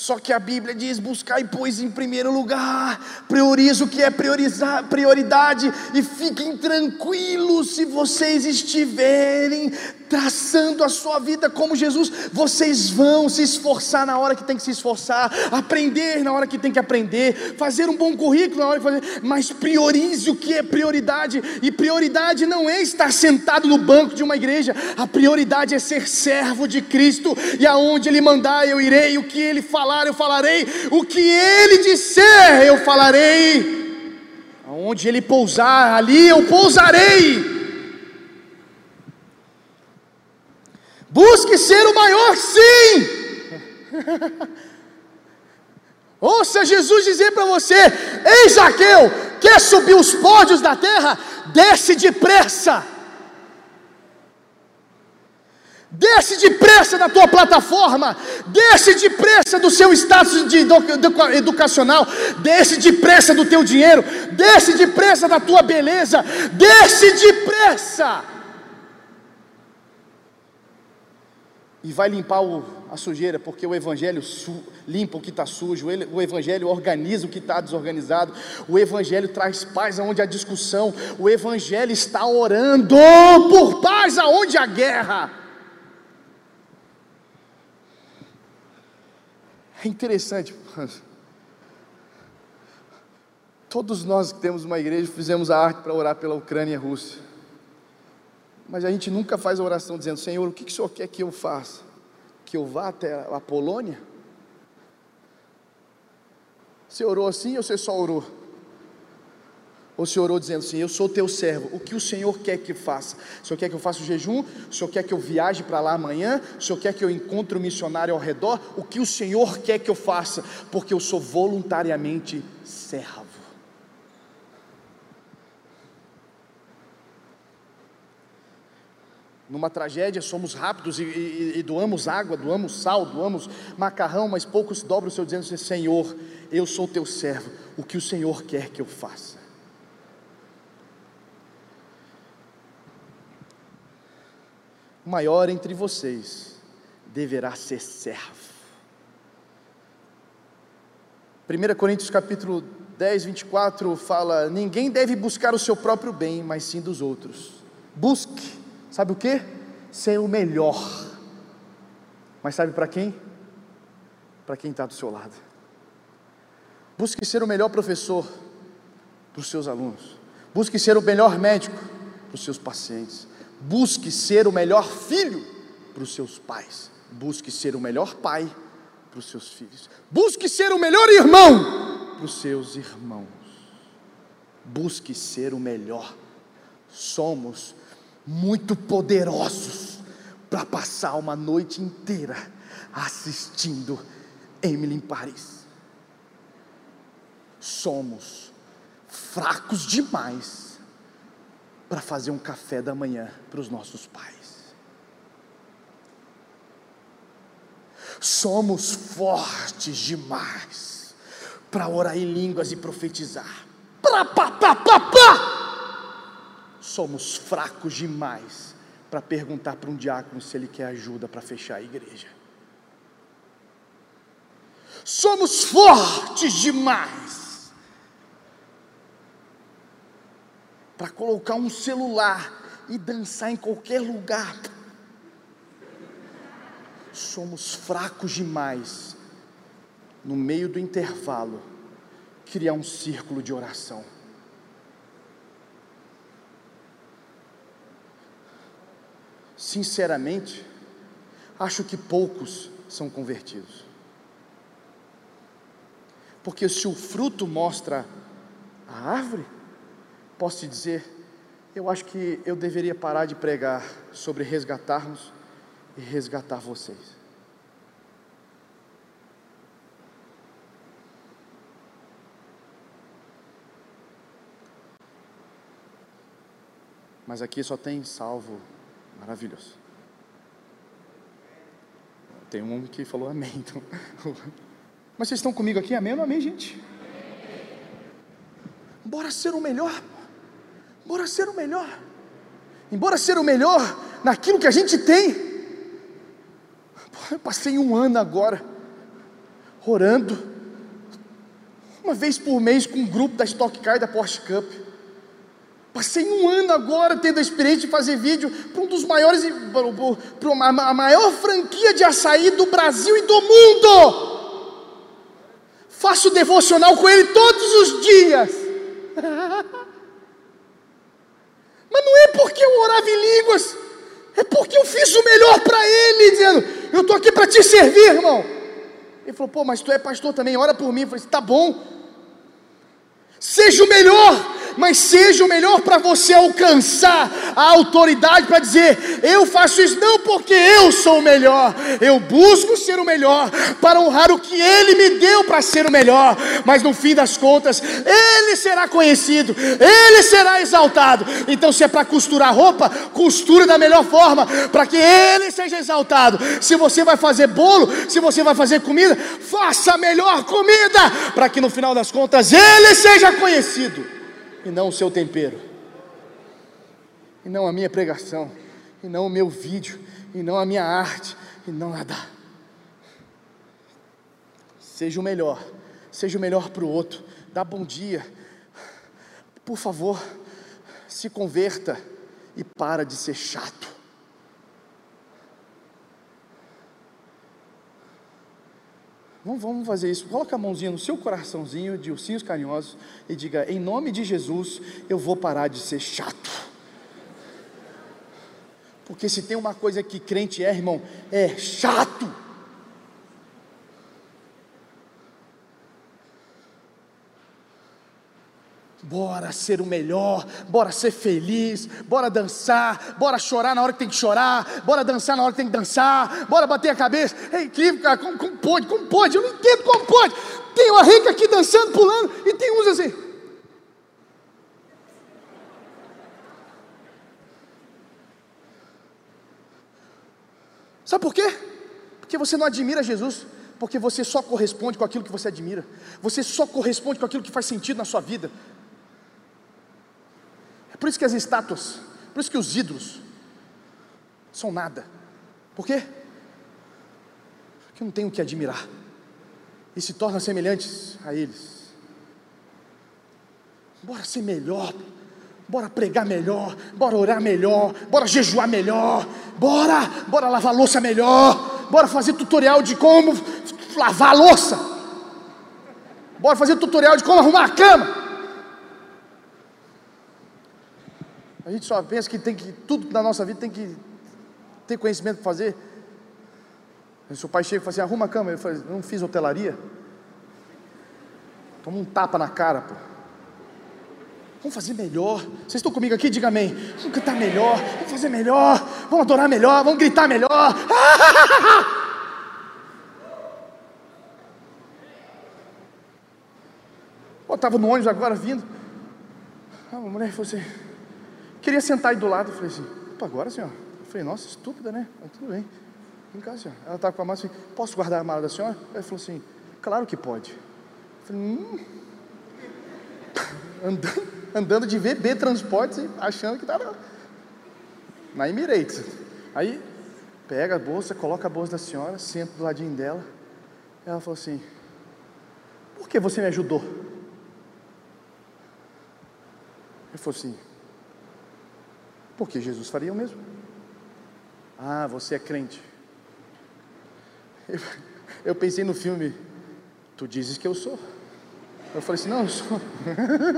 só que a Bíblia diz: buscai, pois, em primeiro lugar, prioriza o que é priorizar, prioridade, e fiquem tranquilos se vocês estiverem traçando a sua vida como Jesus, vocês vão se esforçar na hora que tem que se esforçar, aprender na hora que tem que aprender, fazer um bom currículo na hora que fazer, mas priorize o que é prioridade, e prioridade não é estar sentado no banco de uma igreja, a prioridade é ser servo de Cristo, e aonde Ele mandar eu irei, o que Ele falar eu falarei, o que Ele disser eu falarei, aonde Ele pousar, ali eu pousarei. Busque ser o maior, sim. [LAUGHS] Ouça Jesus dizer para você: Ei, Zaqueu, quer subir os pódios da terra? Desce depressa. Desce depressa da tua plataforma, desce depressa do seu status de educacional, desce depressa do teu dinheiro, desce depressa da tua beleza, desce depressa. e vai limpar o, a sujeira, porque o Evangelho limpa o que está sujo, o, o Evangelho organiza o que está desorganizado, o Evangelho traz paz aonde há discussão, o Evangelho está orando por paz aonde há guerra. É interessante, todos nós que temos uma igreja fizemos a arte para orar pela Ucrânia e Rússia. Mas a gente nunca faz a oração dizendo: Senhor, o que, que o Senhor quer que eu faça? Que eu vá até a Polônia? Você orou assim ou você só orou? Ou você orou dizendo assim: Eu sou teu servo, o que o Senhor quer que faça? O Senhor quer que eu faça o jejum? O Senhor quer que eu viaje para lá amanhã? O Senhor quer que eu encontre um missionário ao redor? O que o Senhor quer que eu faça? Porque eu sou voluntariamente servo. Numa tragédia, somos rápidos e, e, e, doamos água, doamos sal, doamos macarrão, mas poucos dobram o seu dizendo assim: Senhor, eu sou teu servo, o que o Senhor quer que eu faça? Maior entre vocês deverá ser servo. 1 Coríntios capítulo 10, 24 fala: Ninguém deve buscar o seu próprio bem, mas sim dos outros. Busque Sabe o que? Ser o melhor. Mas sabe para quem? Para quem está do seu lado. Busque ser o melhor professor para os seus alunos. Busque ser o melhor médico para os seus pacientes. Busque ser o melhor filho para os seus pais. Busque ser o melhor pai para os seus filhos. Busque ser o melhor irmão para os seus irmãos. Busque ser o melhor. Somos muito poderosos para passar uma noite inteira assistindo Emily em Paris. Somos fracos demais para fazer um café da manhã para os nossos pais. Somos fortes demais para orar em línguas e profetizar. Pra, pá, pá, pá, pá somos fracos demais para perguntar para um diácono se ele quer ajuda para fechar a igreja. Somos fortes demais para colocar um celular e dançar em qualquer lugar. Somos fracos demais no meio do intervalo criar um círculo de oração. sinceramente, acho que poucos são convertidos. Porque se o fruto mostra a árvore, posso te dizer, eu acho que eu deveria parar de pregar sobre resgatarmos e resgatar vocês. Mas aqui só tem salvo Maravilhoso. Tem um que falou amém. Então. [LAUGHS] Mas vocês estão comigo aqui? Amém ou amém, gente? Bora ser o melhor. Bora ser o melhor. Embora ser o melhor naquilo que a gente tem. Eu passei um ano agora orando, uma vez por mês com um grupo da Stock Car e da Porsche Cup. Passei um ano agora tendo a experiência de fazer vídeo para um dos maiores, para a maior franquia de açaí do Brasil e do mundo. Faço devocional com ele todos os dias. [LAUGHS] Mas não é porque eu orava em línguas, é porque eu fiz o melhor para ele, dizendo: Eu estou aqui para te servir, irmão. Ele falou: Pô, mas tu é pastor também, ora por mim. Eu falei: Tá bom, seja o melhor mas seja o melhor para você alcançar a autoridade para dizer: eu faço isso não porque eu sou o melhor, eu busco ser o melhor para honrar o que Ele me deu para ser o melhor, mas no fim das contas, Ele será conhecido, Ele será exaltado. Então, se é para costurar roupa, costure da melhor forma para que Ele seja exaltado. Se você vai fazer bolo, se você vai fazer comida, faça a melhor comida para que no final das contas Ele seja conhecido e não o seu tempero, e não a minha pregação, e não o meu vídeo, e não a minha arte, e não nadar. Seja o melhor, seja o melhor para o outro, dá bom dia. Por favor, se converta e para de ser chato. Vamos, vamos fazer isso. Coloca a mãozinha no seu coraçãozinho de ursinhos carinhosos e diga: Em nome de Jesus, eu vou parar de ser chato. Porque se tem uma coisa que crente é, irmão, é chato. Bora ser o melhor, bora ser feliz, bora dançar, bora chorar na hora que tem que chorar, bora dançar na hora que tem que dançar, bora bater a cabeça. É incrível, cara, como, como pode, como pode? Eu não entendo como pode. Tem uma rica aqui dançando, pulando, e tem uns assim. Sabe por quê? Porque você não admira Jesus, porque você só corresponde com aquilo que você admira, você só corresponde com aquilo que faz sentido na sua vida. Por isso que as estátuas, por isso que os ídolos são nada. Por quê? Porque não tem o que admirar. E se tornam semelhantes a eles. Bora ser melhor. Bora pregar melhor, bora orar melhor, bora jejuar melhor, bora, bora lavar louça melhor, bora fazer tutorial de como lavar a louça, bora fazer tutorial de como arrumar a cama. A gente só pensa que tem que, tudo na nossa vida tem que ter conhecimento para fazer. Aí seu pai chega e fala assim, arruma a cama. Ele fala, não fiz hotelaria. Toma um tapa na cara, pô. Vamos fazer melhor. Vocês estão comigo aqui? Diga amém. Vamos cantar melhor. Vamos fazer melhor. Vamos adorar melhor. Vamos gritar melhor. [LAUGHS] Eu estava no ônibus agora vindo. A mulher falou assim: Queria sentar aí do lado. Eu falei assim, opa, agora senhor. Eu falei, nossa, estúpida, né? Mas tudo bem. Vem cá, senhor. Ela estava com a mala assim, posso guardar a mala da senhora? Ela falou assim, claro que pode. Eu falei, hum. [LAUGHS] Andando, andando de VB Transportes, achando que estava na Emirates. Aí, pega a bolsa, coloca a bolsa da senhora, senta do ladinho dela. Ela falou assim, por que você me ajudou? Ele falou assim, porque Jesus faria o mesmo. Ah, você é crente. Eu, [LAUGHS] eu pensei no filme, tu dizes que eu sou. Eu falei assim, não, eu sou.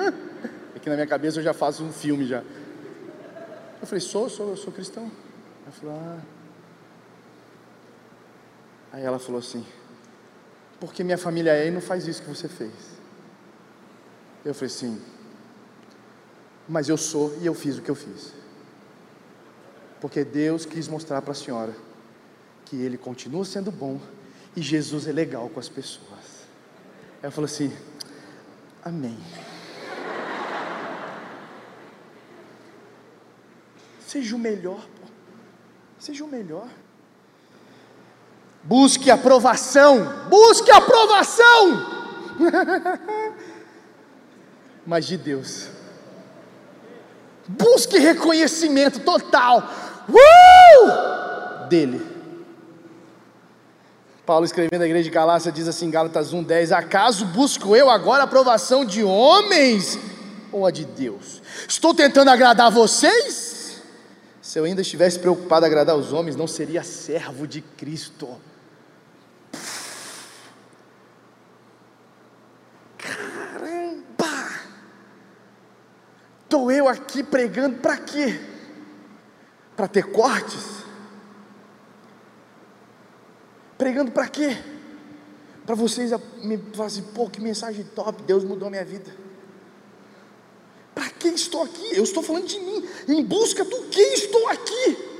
[LAUGHS] Aqui na minha cabeça eu já faço um filme já. Eu falei, sou, sou, sou cristão. Ela falou, ah. Aí ela falou assim, porque minha família é e não faz isso que você fez. Eu falei assim, mas eu sou e eu fiz o que eu fiz porque Deus quis mostrar para a senhora que Ele continua sendo bom e Jesus é legal com as pessoas. Ela falou assim: Amém. Seja o melhor, pô. Seja o melhor. Busque aprovação, busque aprovação. [LAUGHS] Mas de Deus. Busque reconhecimento total uh! dele. Paulo escrevendo a igreja de Galácia diz assim, Gálatas 1:10, acaso busco eu agora a aprovação de homens ou a de Deus? Estou tentando agradar vocês? Se eu ainda estivesse preocupado em agradar os homens, não seria servo de Cristo. Caramba! Estou eu aqui pregando para quê? Para ter cortes? Pregando para quê? Para vocês me falarem assim, pô, que mensagem top, Deus mudou a minha vida. Para que estou aqui? Eu estou falando de mim. Em busca do que estou aqui?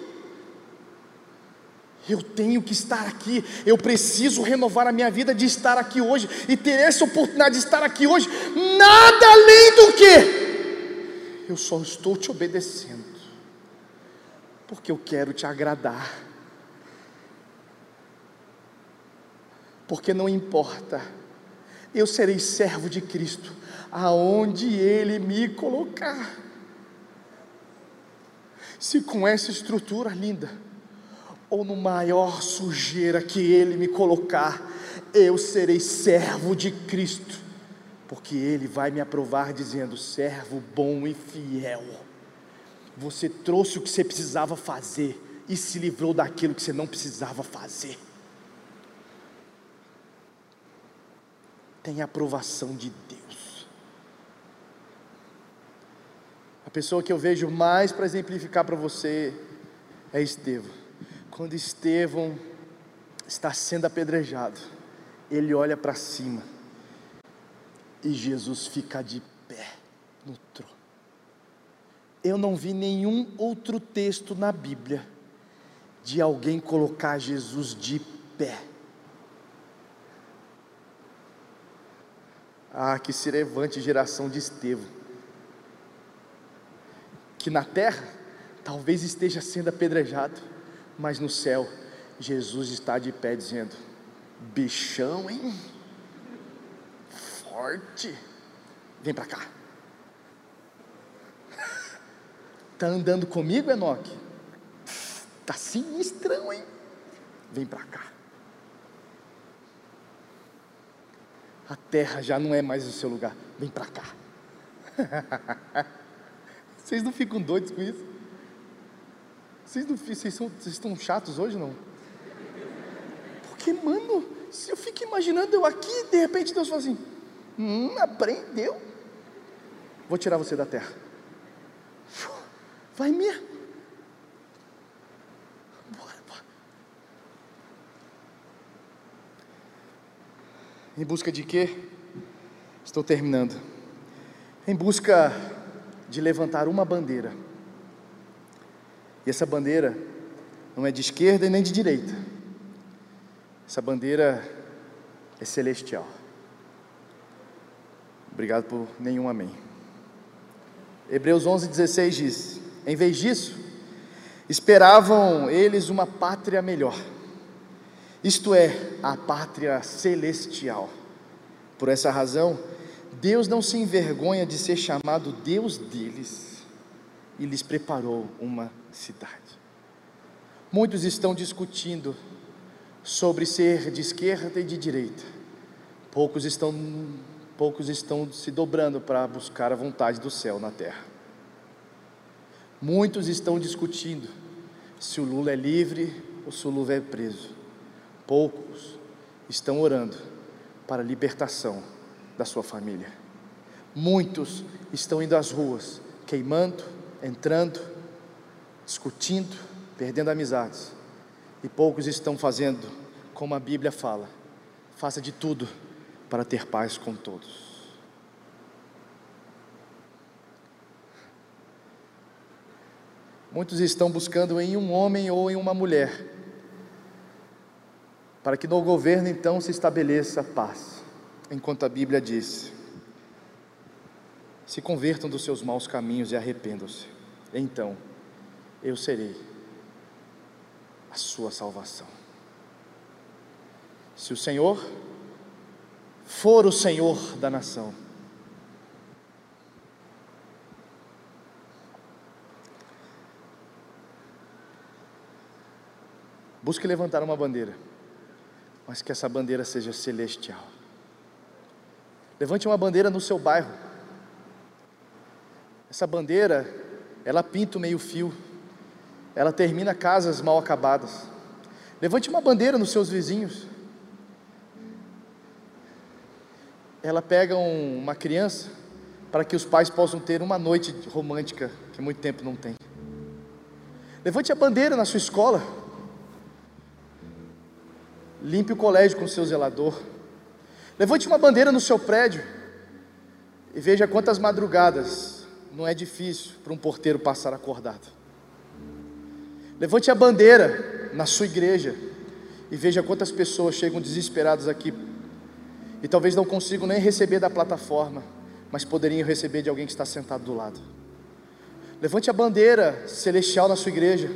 Eu tenho que estar aqui, eu preciso renovar a minha vida de estar aqui hoje e ter essa oportunidade de estar aqui hoje, nada além do que eu só estou te obedecendo porque eu quero te agradar. Porque não importa, eu serei servo de Cristo, aonde Ele me colocar. Se com essa estrutura linda, ou no maior sujeira que Ele me colocar, eu serei servo de Cristo, porque Ele vai me aprovar dizendo: servo bom e fiel. Você trouxe o que você precisava fazer e se livrou daquilo que você não precisava fazer. Tem a aprovação de Deus. A pessoa que eu vejo mais para exemplificar para você é Estevão. Quando Estevão está sendo apedrejado, ele olha para cima e Jesus fica de pé. Eu não vi nenhum outro texto na Bíblia de alguém colocar Jesus de pé. Ah, que se levante geração de Estevão, que na terra talvez esteja sendo apedrejado, mas no céu Jesus está de pé dizendo: bichão, hein? Forte, vem para cá. Tá andando comigo, Enoque? Tá sinistrão, hein? Vem para cá. A terra já não é mais o seu lugar. Vem para cá. [LAUGHS] Vocês não ficam doidos com isso? Vocês, não, vocês, são, vocês estão chatos hoje, não? Porque, mano, se eu fico imaginando eu aqui, de repente Deus fala assim: Hum, aprendeu. Vou tirar você da terra. Vai mesmo. Bora, bora. Em busca de quê? Estou terminando. Em busca de levantar uma bandeira. E essa bandeira não é de esquerda e nem de direita. Essa bandeira é celestial. Obrigado por nenhum amém. Hebreus 11:16 diz: Em vez disso, esperavam eles uma pátria melhor. Isto é, a pátria celestial. Por essa razão, Deus não se envergonha de ser chamado Deus deles e lhes preparou uma cidade. Muitos estão discutindo sobre ser de esquerda e de direita. Poucos estão, poucos estão se dobrando para buscar a vontade do céu na terra. Muitos estão discutindo se o Lula é livre ou se o Lula é preso. Poucos estão orando para a libertação da sua família. Muitos estão indo às ruas, queimando, entrando, discutindo, perdendo amizades e poucos estão fazendo como a Bíblia fala: faça de tudo para ter paz com todos. Muitos estão buscando em um homem ou em uma mulher, para que no governo então se estabeleça paz, enquanto a Bíblia diz: se convertam dos seus maus caminhos e arrependam-se, então eu serei a sua salvação. Se o Senhor for o Senhor da nação, busque levantar uma bandeira, mas que essa bandeira seja celestial. Levante uma bandeira no seu bairro. Essa bandeira, ela pinta o meio-fio ela termina casas mal acabadas. Levante uma bandeira nos seus vizinhos. Ela pega um, uma criança para que os pais possam ter uma noite romântica que muito tempo não tem. Levante a bandeira na sua escola. Limpe o colégio com seu zelador. Levante uma bandeira no seu prédio. E veja quantas madrugadas não é difícil para um porteiro passar acordado. Levante a bandeira na sua igreja e veja quantas pessoas chegam desesperadas aqui e talvez não consigam nem receber da plataforma, mas poderiam receber de alguém que está sentado do lado. Levante a bandeira celestial na sua igreja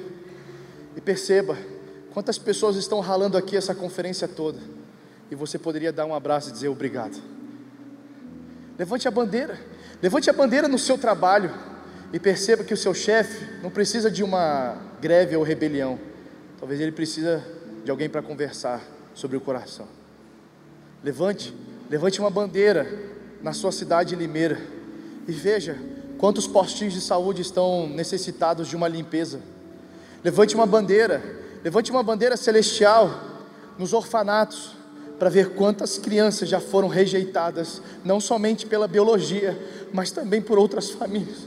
e perceba quantas pessoas estão ralando aqui essa conferência toda e você poderia dar um abraço e dizer obrigado. Levante a bandeira, levante a bandeira no seu trabalho e perceba que o seu chefe não precisa de uma greve ou rebelião, Talvez ele precisa de alguém para conversar sobre o coração. Levante, levante uma bandeira na sua cidade de Limeira e veja quantos postinhos de saúde estão necessitados de uma limpeza. Levante uma bandeira, levante uma bandeira celestial nos orfanatos para ver quantas crianças já foram rejeitadas, não somente pela biologia, mas também por outras famílias.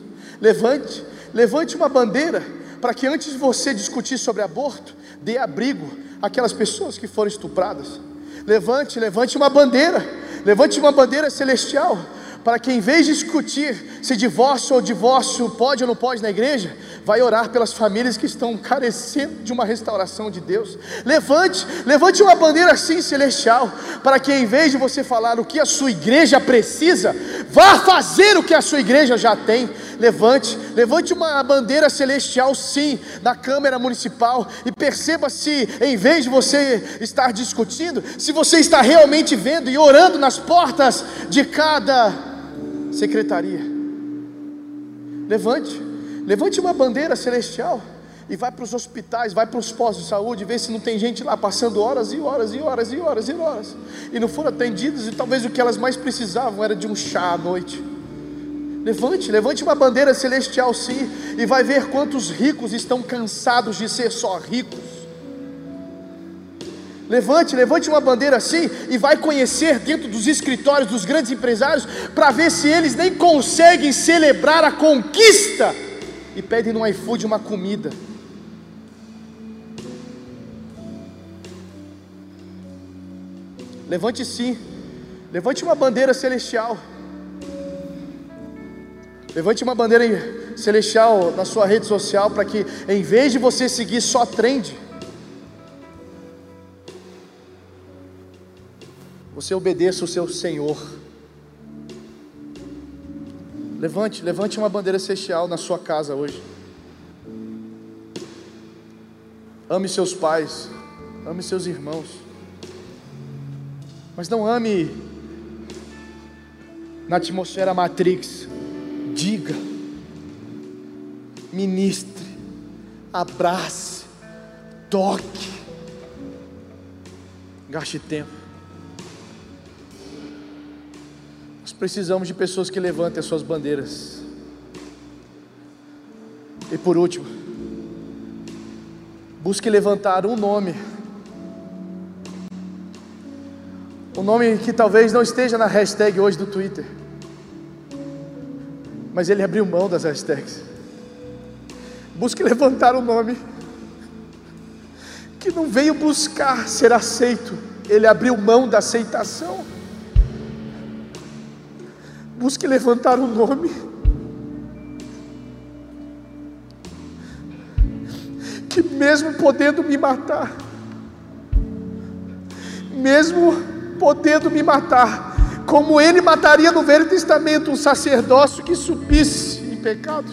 Levante, levante uma bandeira para que antes de você discutir sobre aborto, dê abrigo àquelas pessoas que foram estupradas. Levante, levante uma bandeira, levante uma bandeira celestial para que em vez de discutir se divórcio ou divórcio pode ou não pode na igreja, vai orar pelas famílias que estão carecendo de uma restauração de Deus. Levante, levante uma bandeira assim celestial, para que em vez de você falar o que a sua igreja precisa, vá fazer o que a sua igreja já tem. Levante, levante uma bandeira celestial sim na Câmara Municipal e perceba se em vez de você estar discutindo, se você está realmente vendo e orando nas portas de cada secretaria. Levante, levante uma bandeira celestial e vai para os hospitais, vai para os postos de saúde, vê se não tem gente lá passando horas e horas e horas e horas e horas e não foram atendidas e talvez o que elas mais precisavam era de um chá à noite. Levante, levante uma bandeira celestial sim e vai ver quantos ricos estão cansados de ser só ricos Levante, levante uma bandeira assim e vai conhecer dentro dos escritórios dos grandes empresários para ver se eles nem conseguem celebrar a conquista e pedem no iFood uma comida. Levante sim, levante uma bandeira celestial. Levante uma bandeira celestial na sua rede social para que, em vez de você seguir só trend, você obedeça o seu Senhor. Levante, levante uma bandeira celestial na sua casa hoje. Ame seus pais, ame seus irmãos. Mas não ame na atmosfera Matrix. Diga, ministre, abrace, toque, gaste tempo. Precisamos de pessoas que levantem as suas bandeiras. E por último, busque levantar um nome. Um nome que talvez não esteja na hashtag hoje do Twitter. Mas ele abriu mão das hashtags. Busque levantar um nome que não veio buscar ser aceito, ele abriu mão da aceitação. Busque levantar o um nome. Que mesmo podendo me matar, mesmo podendo me matar, como ele mataria no Velho Testamento um sacerdócio que subisse em pecado,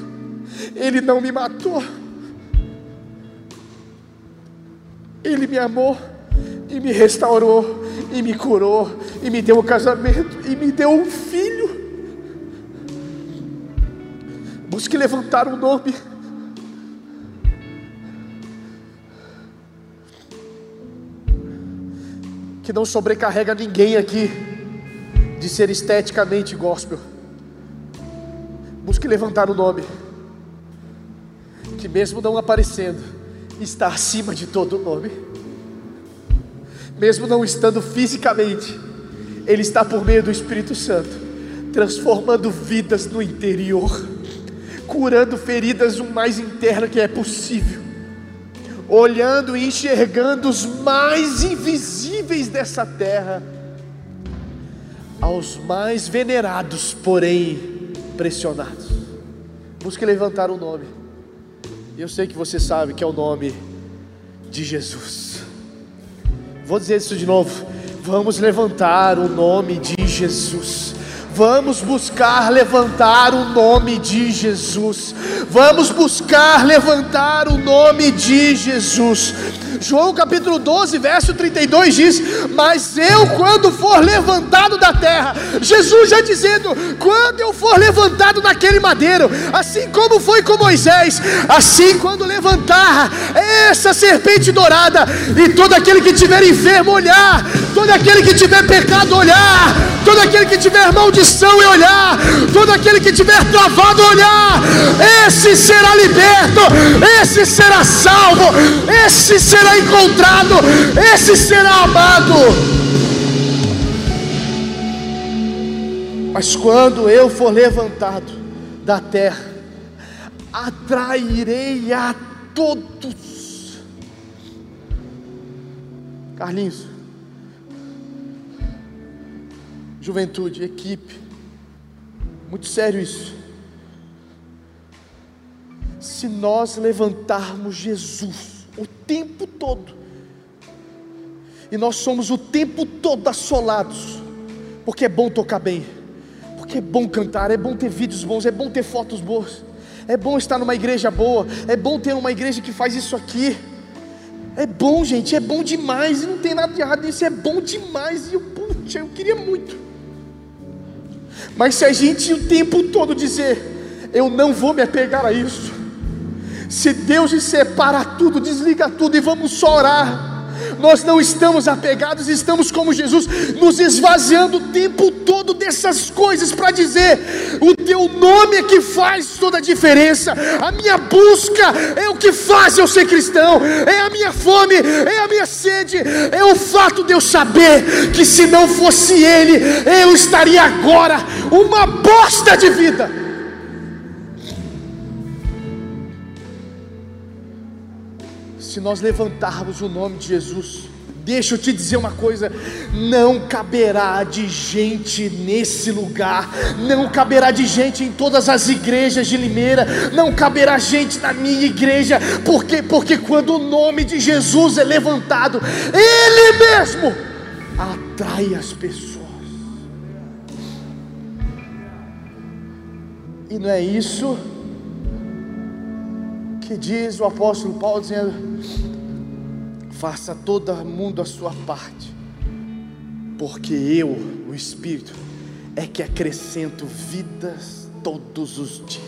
ele não me matou. Ele me amou e me restaurou e me curou e me deu um casamento e me deu um filho. Busque levantar um nome. Que não sobrecarrega ninguém aqui de ser esteticamente gospel. Busque levantar o nome. Que mesmo não aparecendo, está acima de todo nome. Mesmo não estando fisicamente, Ele está por meio do Espírito Santo, transformando vidas no interior curando feridas o mais interna que é possível, olhando e enxergando os mais invisíveis dessa terra, aos mais venerados, porém pressionados. Busque levantar o nome. Eu sei que você sabe que é o nome de Jesus. Vou dizer isso de novo. Vamos levantar o nome de Jesus. Vamos buscar levantar o nome de Jesus. Vamos buscar levantar o nome de Jesus. João capítulo 12, verso 32 diz: Mas eu, quando for levantado da terra, Jesus já dizendo: Quando eu for levantado naquele madeiro, assim como foi com Moisés, assim quando levantar essa serpente dourada, e todo aquele que tiver enfermo olhar, todo aquele que tiver pecado olhar, todo aquele que tiver maldição e olhar, todo aquele que tiver travado olhar, esse será liberto, esse será salvo, esse será encontrado, esse será amado. Mas quando eu for levantado da terra, atrairei a todos. Carlinhos, juventude, equipe, muito sério isso. Se nós levantarmos Jesus o tempo todo, e nós somos o tempo todo assolados, porque é bom tocar bem, porque é bom cantar, é bom ter vídeos bons, é bom ter fotos boas, é bom estar numa igreja boa, é bom ter uma igreja que faz isso aqui. É bom, gente, é bom demais, e não tem nada de errado nisso, é bom demais, e eu, puxa, eu queria muito. Mas se a gente o tempo todo dizer, eu não vou me apegar a isso, se Deus separa tudo, desliga tudo e vamos só orar nós não estamos apegados, estamos como Jesus, nos esvaziando o tempo todo dessas coisas para dizer: o teu nome é que faz toda a diferença, a minha busca é o que faz eu ser cristão, é a minha fome, é a minha sede, é o fato de eu saber que se não fosse Ele, eu estaria agora uma bosta de vida. Se nós levantarmos o nome de Jesus, deixa eu te dizer uma coisa: não caberá de gente nesse lugar, não caberá de gente em todas as igrejas de Limeira, não caberá gente na minha igreja, porque porque quando o nome de Jesus é levantado, Ele mesmo atrai as pessoas. E não é isso que diz o apóstolo Paulo dizendo: faça todo mundo a sua parte, porque eu, o Espírito, é que acrescento vidas todos os dias.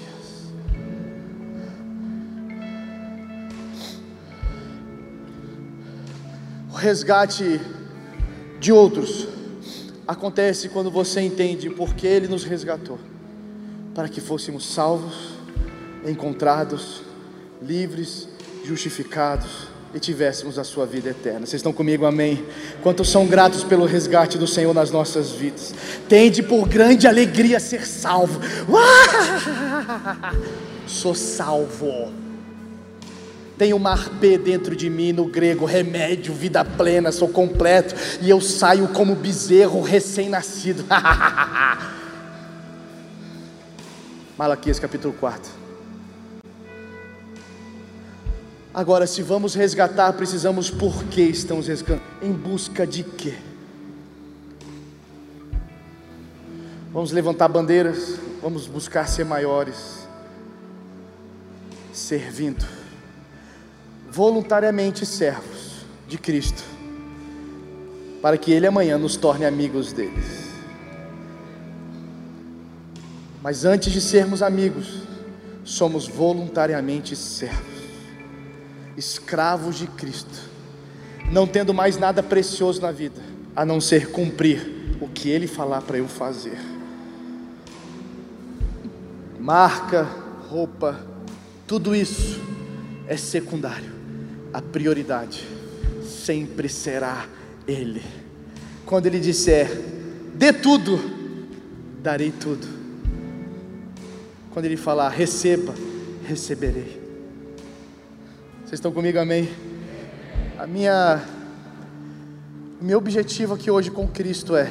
O resgate de outros acontece quando você entende porque Ele nos resgatou para que fôssemos salvos, encontrados livres, justificados e tivéssemos a sua vida eterna. Vocês estão comigo, amém? Quantos são gratos pelo resgate do Senhor nas nossas vidas? Tende por grande alegria ser salvo. Sou salvo. Tenho mar P dentro de mim, no grego, remédio, vida plena, sou completo, e eu saio como bezerro recém-nascido. [LAUGHS] Malaquias capítulo 4. Agora, se vamos resgatar, precisamos por que estamos resgatando? Em busca de quê? Vamos levantar bandeiras, vamos buscar ser maiores, servindo, voluntariamente servos de Cristo, para que Ele amanhã nos torne amigos deles. Mas antes de sermos amigos, somos voluntariamente servos escravos de Cristo, não tendo mais nada precioso na vida, a não ser cumprir o que Ele falar para eu fazer. Marca, roupa, tudo isso é secundário. A prioridade sempre será Ele. Quando Ele disser, dê tudo, darei tudo. Quando Ele falar, receba, receberei. Vocês estão comigo, amém? A minha, o meu objetivo aqui hoje com Cristo é,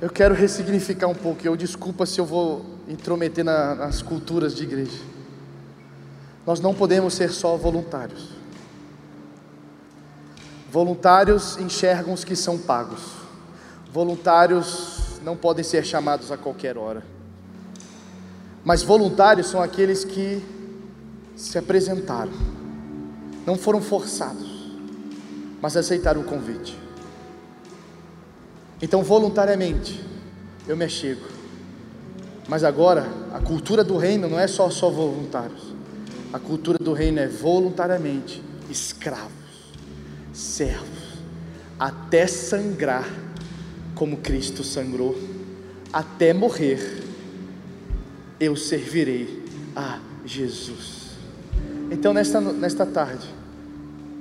eu quero ressignificar um pouco. Eu desculpa se eu vou intrometer na, nas culturas de igreja. Nós não podemos ser só voluntários. Voluntários enxergam os que são pagos. Voluntários não podem ser chamados a qualquer hora. Mas voluntários são aqueles que se apresentaram, não foram forçados, mas aceitaram o convite. Então, voluntariamente, eu me achego. Mas agora, a cultura do reino não é só só voluntários. A cultura do reino é voluntariamente escravos, servos, até sangrar como Cristo sangrou, até morrer. Eu servirei a Jesus. Então, nesta, nesta tarde,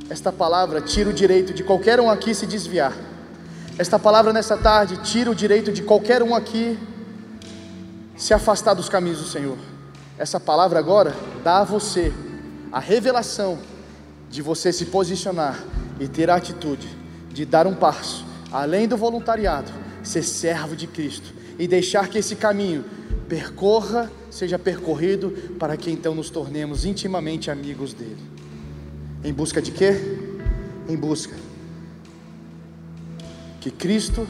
esta palavra tira o direito de qualquer um aqui se desviar. Esta palavra nessa tarde tira o direito de qualquer um aqui se afastar dos caminhos do Senhor. Essa palavra agora dá a você a revelação de você se posicionar e ter a atitude de dar um passo além do voluntariado, ser servo de Cristo e deixar que esse caminho percorra, seja percorrido para que então nos tornemos intimamente amigos dele. Em busca de quê? Em busca que Cristo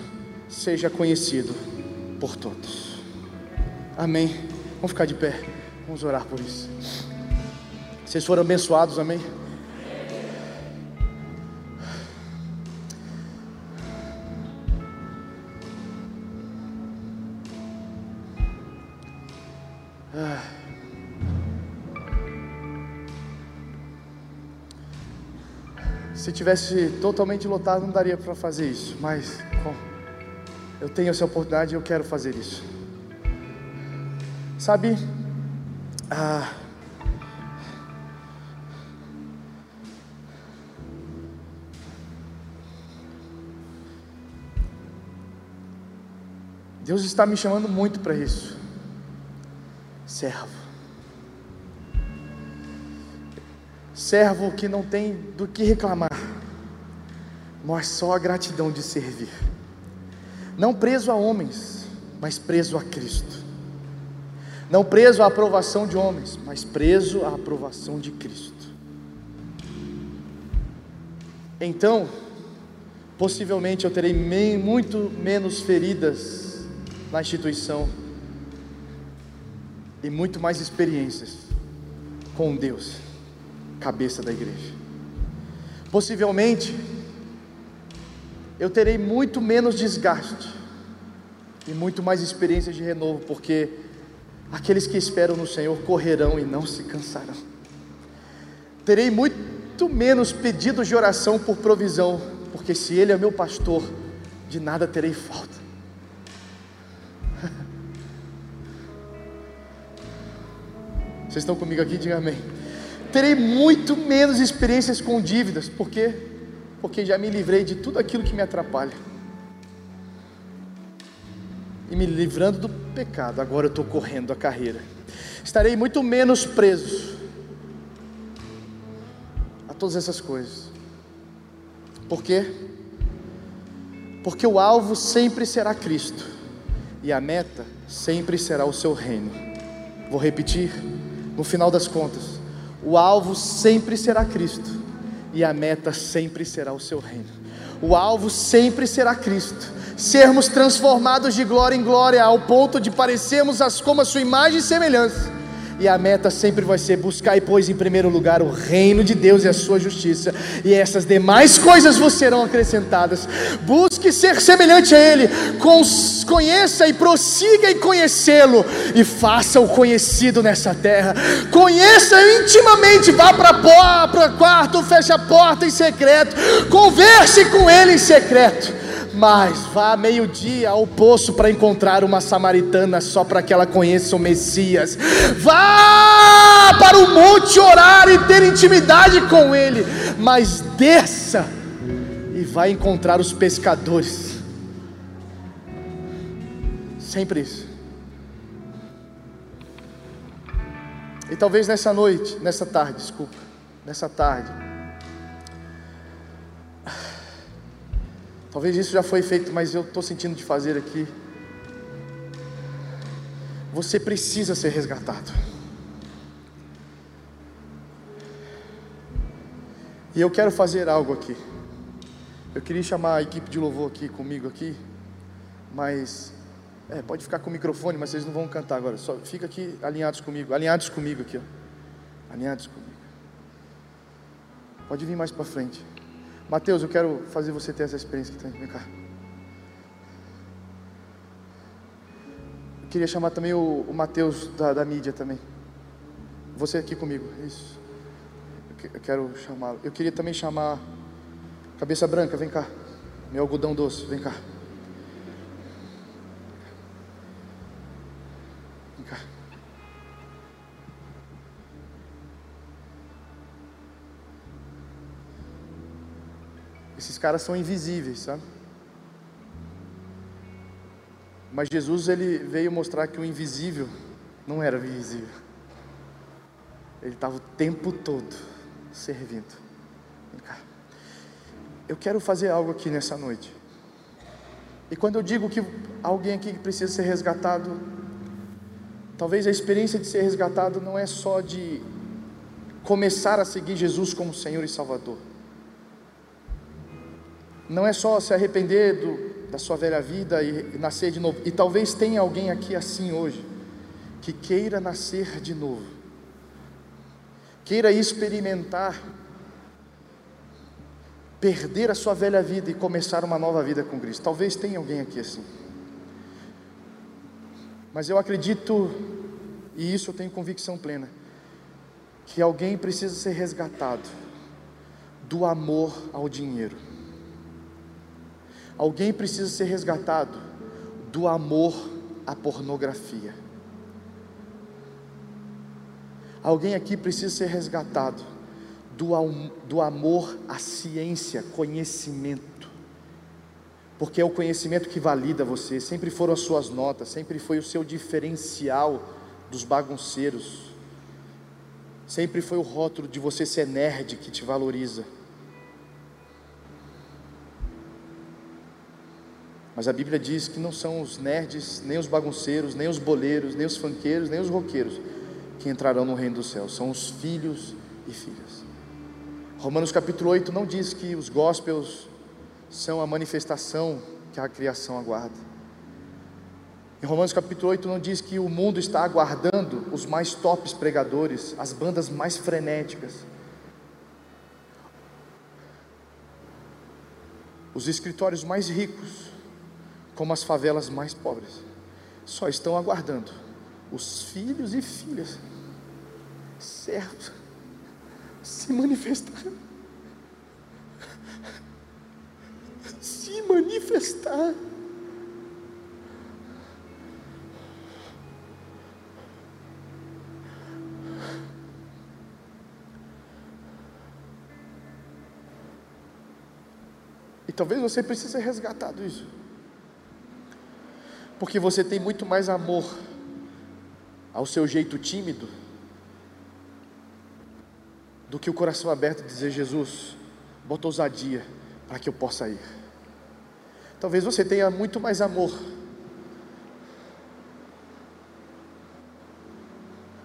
seja conhecido por todos. Amém. Vamos ficar de pé. Vamos orar por isso. Vocês foram abençoados, amém? Se tivesse totalmente lotado, não daria para fazer isso, mas bom, eu tenho essa oportunidade e eu quero fazer isso. Sabe, ah, Deus está me chamando muito para isso, servo. Servo que não tem do que reclamar, mas só a gratidão de servir. Não preso a homens, mas preso a Cristo. Não preso à aprovação de homens, mas preso à aprovação de Cristo. Então, possivelmente eu terei muito menos feridas na instituição e muito mais experiências com Deus cabeça da igreja. Possivelmente, eu terei muito menos desgaste e muito mais experiência de renovo, porque aqueles que esperam no Senhor correrão e não se cansarão. Terei muito menos pedidos de oração por provisão, porque se Ele é meu pastor, de nada terei falta. [LAUGHS] Vocês estão comigo aqui? Diga amém terei muito menos experiências com dívidas, por quê? Porque já me livrei de tudo aquilo que me atrapalha. E me livrando do pecado, agora eu estou correndo a carreira. Estarei muito menos preso a todas essas coisas. Por quê? Porque o alvo sempre será Cristo e a meta sempre será o seu reino. Vou repetir, no final das contas, o alvo sempre será Cristo e a meta sempre será o seu reino. O alvo sempre será Cristo. Sermos transformados de glória em glória ao ponto de parecermos as, como a sua imagem e semelhança e a meta sempre vai ser buscar e pois em primeiro lugar o reino de Deus e a sua justiça, e essas demais coisas vos serão acrescentadas. Busque ser semelhante a Ele, conheça e prossiga em conhecê-lo, e faça-o conhecido nessa terra. Conheça intimamente, vá para o quarto, feche a porta em secreto, converse com Ele em secreto mas vá meio-dia ao poço para encontrar uma samaritana só para que ela conheça o Messias. Vá para o monte orar e ter intimidade com ele, mas desça e vai encontrar os pescadores. Sempre isso. E talvez nessa noite, nessa tarde, desculpa, nessa tarde, Talvez isso já foi feito, mas eu estou sentindo de fazer aqui. Você precisa ser resgatado. E eu quero fazer algo aqui. Eu queria chamar a equipe de louvor aqui comigo aqui, mas é, pode ficar com o microfone, mas vocês não vão cantar agora. Só fica aqui alinhados comigo, alinhados comigo aqui, ó. Alinhados comigo. Pode vir mais para frente. Mateus, eu quero fazer você ter essa experiência aqui. Vem cá. Eu queria chamar também o, o Mateus da, da mídia também. Você aqui comigo. Isso. Eu quero chamá-lo. Eu queria também chamar Cabeça Branca, vem cá. Meu algodão doce, vem cá. Esses caras são invisíveis, sabe? Mas Jesus ele veio mostrar que o invisível não era visível. Ele estava o tempo todo servindo. Vem cá. Eu quero fazer algo aqui nessa noite. E quando eu digo que alguém aqui precisa ser resgatado, talvez a experiência de ser resgatado não é só de começar a seguir Jesus como Senhor e Salvador não é só se arrepender do, da sua velha vida e, e nascer de novo. E talvez tenha alguém aqui assim hoje, que queira nascer de novo, queira experimentar, perder a sua velha vida e começar uma nova vida com Cristo. Talvez tenha alguém aqui assim. Mas eu acredito, e isso eu tenho convicção plena, que alguém precisa ser resgatado do amor ao dinheiro. Alguém precisa ser resgatado do amor à pornografia. Alguém aqui precisa ser resgatado do, do amor à ciência, conhecimento. Porque é o conhecimento que valida você, sempre foram as suas notas, sempre foi o seu diferencial dos bagunceiros, sempre foi o rótulo de você ser nerd que te valoriza. Mas a Bíblia diz que não são os nerds, nem os bagunceiros, nem os boleiros, nem os fanqueiros, nem os roqueiros que entrarão no reino dos céus, são os filhos e filhas. Romanos capítulo 8 não diz que os gospels são a manifestação que a criação aguarda. Em Romanos capítulo 8 não diz que o mundo está aguardando os mais tops pregadores, as bandas mais frenéticas. Os escritórios mais ricos como as favelas mais pobres, só estão aguardando os filhos e filhas, servos, se manifestar. Se manifestar. E talvez você precise ser resgatado isso porque você tem muito mais amor ao seu jeito tímido do que o coração aberto dizer: Jesus, bota ousadia para que eu possa ir. Talvez você tenha muito mais amor.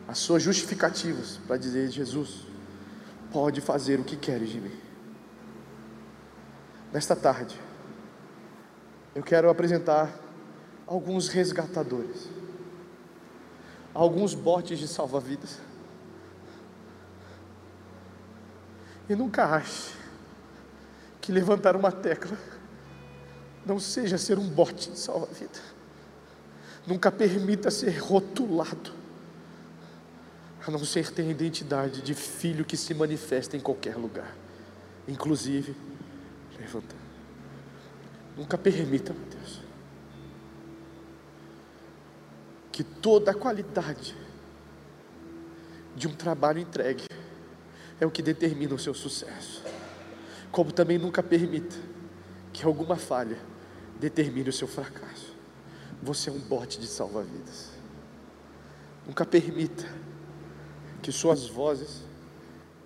As suas justificativas para dizer: Jesus, pode fazer o que queres de mim. Nesta tarde, eu quero apresentar alguns resgatadores, alguns botes de salva-vidas. E nunca ache que levantar uma tecla não seja ser um bote de salva-vida. Nunca permita ser rotulado, a não ser ter a identidade de filho que se manifesta em qualquer lugar, inclusive levantando. Nunca permita, meu Deus, que toda a qualidade de um trabalho entregue é o que determina o seu sucesso. Como também nunca permita que alguma falha determine o seu fracasso. Você é um bote de salva-vidas. Nunca permita que suas vozes,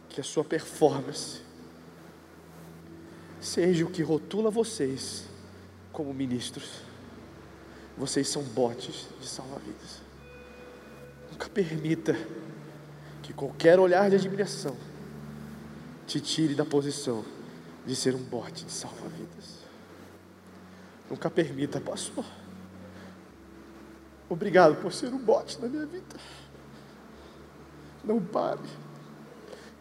que a sua performance seja o que rotula vocês como ministros. Vocês são botes de salva-vidas. Nunca permita que qualquer olhar de admiração te tire da posição de ser um bote de salva-vidas. Nunca permita, pastor. Obrigado por ser um bote na minha vida. Não pare,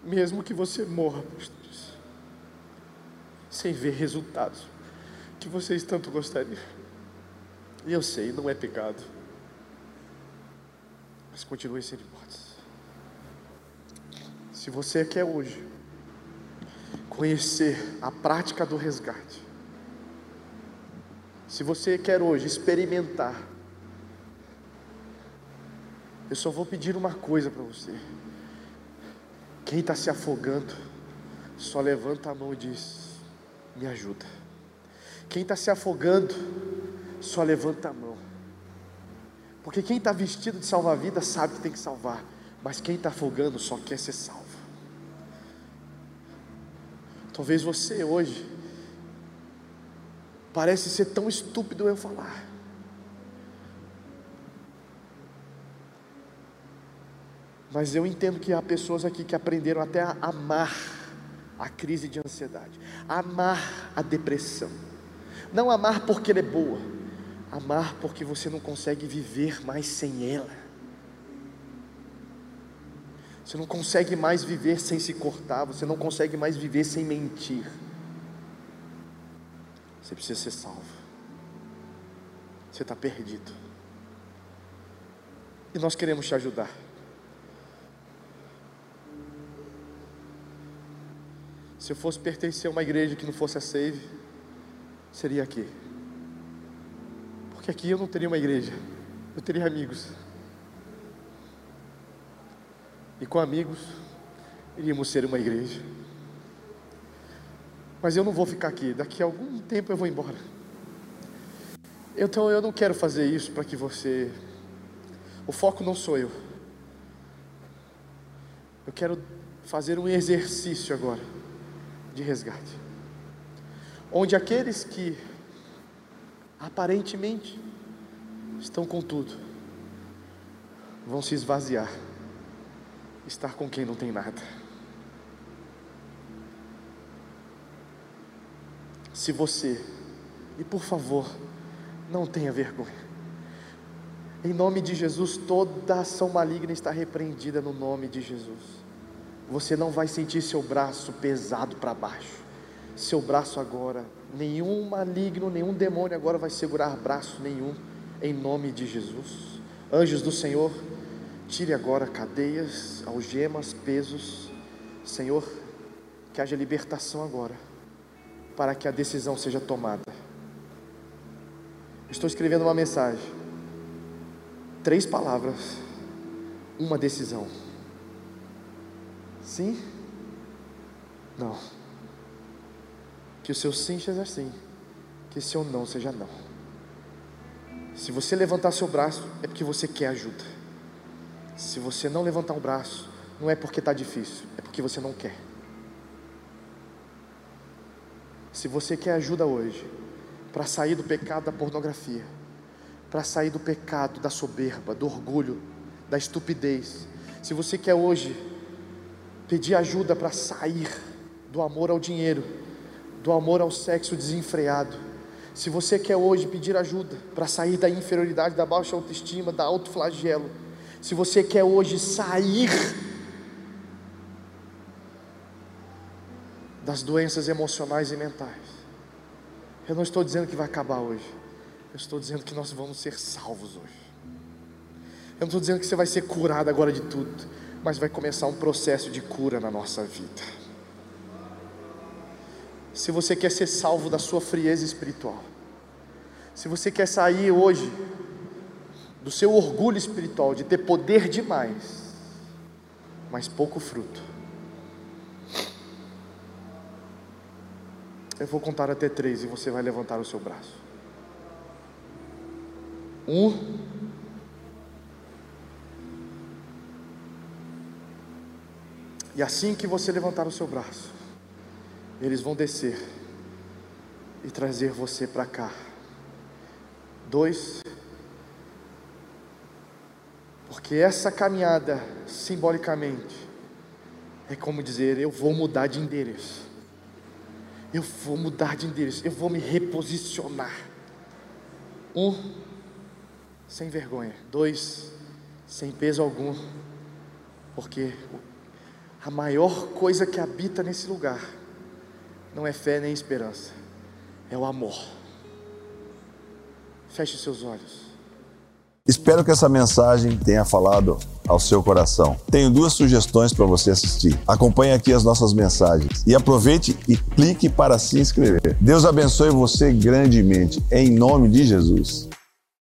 mesmo que você morra, pastores. sem ver resultados que vocês tanto gostariam. E eu sei, não é pecado, mas continue sendo hipótese. Se você quer hoje conhecer a prática do resgate, se você quer hoje experimentar, eu só vou pedir uma coisa para você. Quem está se afogando, só levanta a mão e diz: Me ajuda. Quem está se afogando, só levanta a mão. Porque quem está vestido de salva-vida sabe que tem que salvar, mas quem está afogando só quer ser salvo. Talvez você hoje parece ser tão estúpido eu falar. Mas eu entendo que há pessoas aqui que aprenderam até a amar a crise de ansiedade, amar a depressão. Não amar porque ela é boa, amar porque você não consegue viver mais sem ela. Você não consegue mais viver sem se cortar, você não consegue mais viver sem mentir. Você precisa ser salvo. Você está perdido. E nós queremos te ajudar. Se eu fosse pertencer a uma igreja que não fosse a Save, seria aqui. Porque aqui eu não teria uma igreja, eu teria amigos. E com amigos, iríamos ser uma igreja. Mas eu não vou ficar aqui, daqui a algum tempo eu vou embora. Então eu não quero fazer isso para que você. O foco não sou eu. Eu quero fazer um exercício agora de resgate. Onde aqueles que aparentemente estão com tudo, vão se esvaziar, estar com quem não tem nada. Se você, e por favor, não tenha vergonha, em nome de Jesus, toda ação maligna está repreendida no nome de Jesus você não vai sentir seu braço pesado para baixo. Seu braço agora, nenhum maligno, nenhum demônio agora vai segurar braço nenhum, em nome de Jesus. Anjos do Senhor, tire agora cadeias, algemas, pesos. Senhor, que haja libertação agora, para que a decisão seja tomada. Estou escrevendo uma mensagem, três palavras, uma decisão. Sim? Não. Que o seu sim seja sim, que o seu não seja não. Se você levantar seu braço, é porque você quer ajuda. Se você não levantar o braço, não é porque está difícil, é porque você não quer. Se você quer ajuda hoje, para sair do pecado da pornografia, para sair do pecado da soberba, do orgulho, da estupidez, se você quer hoje pedir ajuda para sair do amor ao dinheiro, do amor ao sexo desenfreado. Se você quer hoje pedir ajuda para sair da inferioridade, da baixa autoestima, da autoflagelo, se você quer hoje sair das doenças emocionais e mentais, eu não estou dizendo que vai acabar hoje, eu estou dizendo que nós vamos ser salvos hoje. Eu não estou dizendo que você vai ser curado agora de tudo mas vai começar um processo de cura na nossa vida. Se você quer ser salvo da sua frieza espiritual, se você quer sair hoje do seu orgulho espiritual de ter poder demais, mas pouco fruto, eu vou contar até três e você vai levantar o seu braço. Um, E assim que você levantar o seu braço, eles vão descer e trazer você para cá. Dois, porque essa caminhada, simbolicamente, é como dizer: eu vou mudar de endereço, eu vou mudar de endereço, eu vou me reposicionar. Um, sem vergonha. Dois, sem peso algum, porque a maior coisa que habita nesse lugar não é fé nem esperança, é o amor. Feche seus olhos.
Espero que essa mensagem tenha falado ao seu coração. Tenho duas sugestões para você assistir. Acompanhe aqui as nossas mensagens e aproveite e clique para se inscrever. Deus abençoe você grandemente, em nome de Jesus.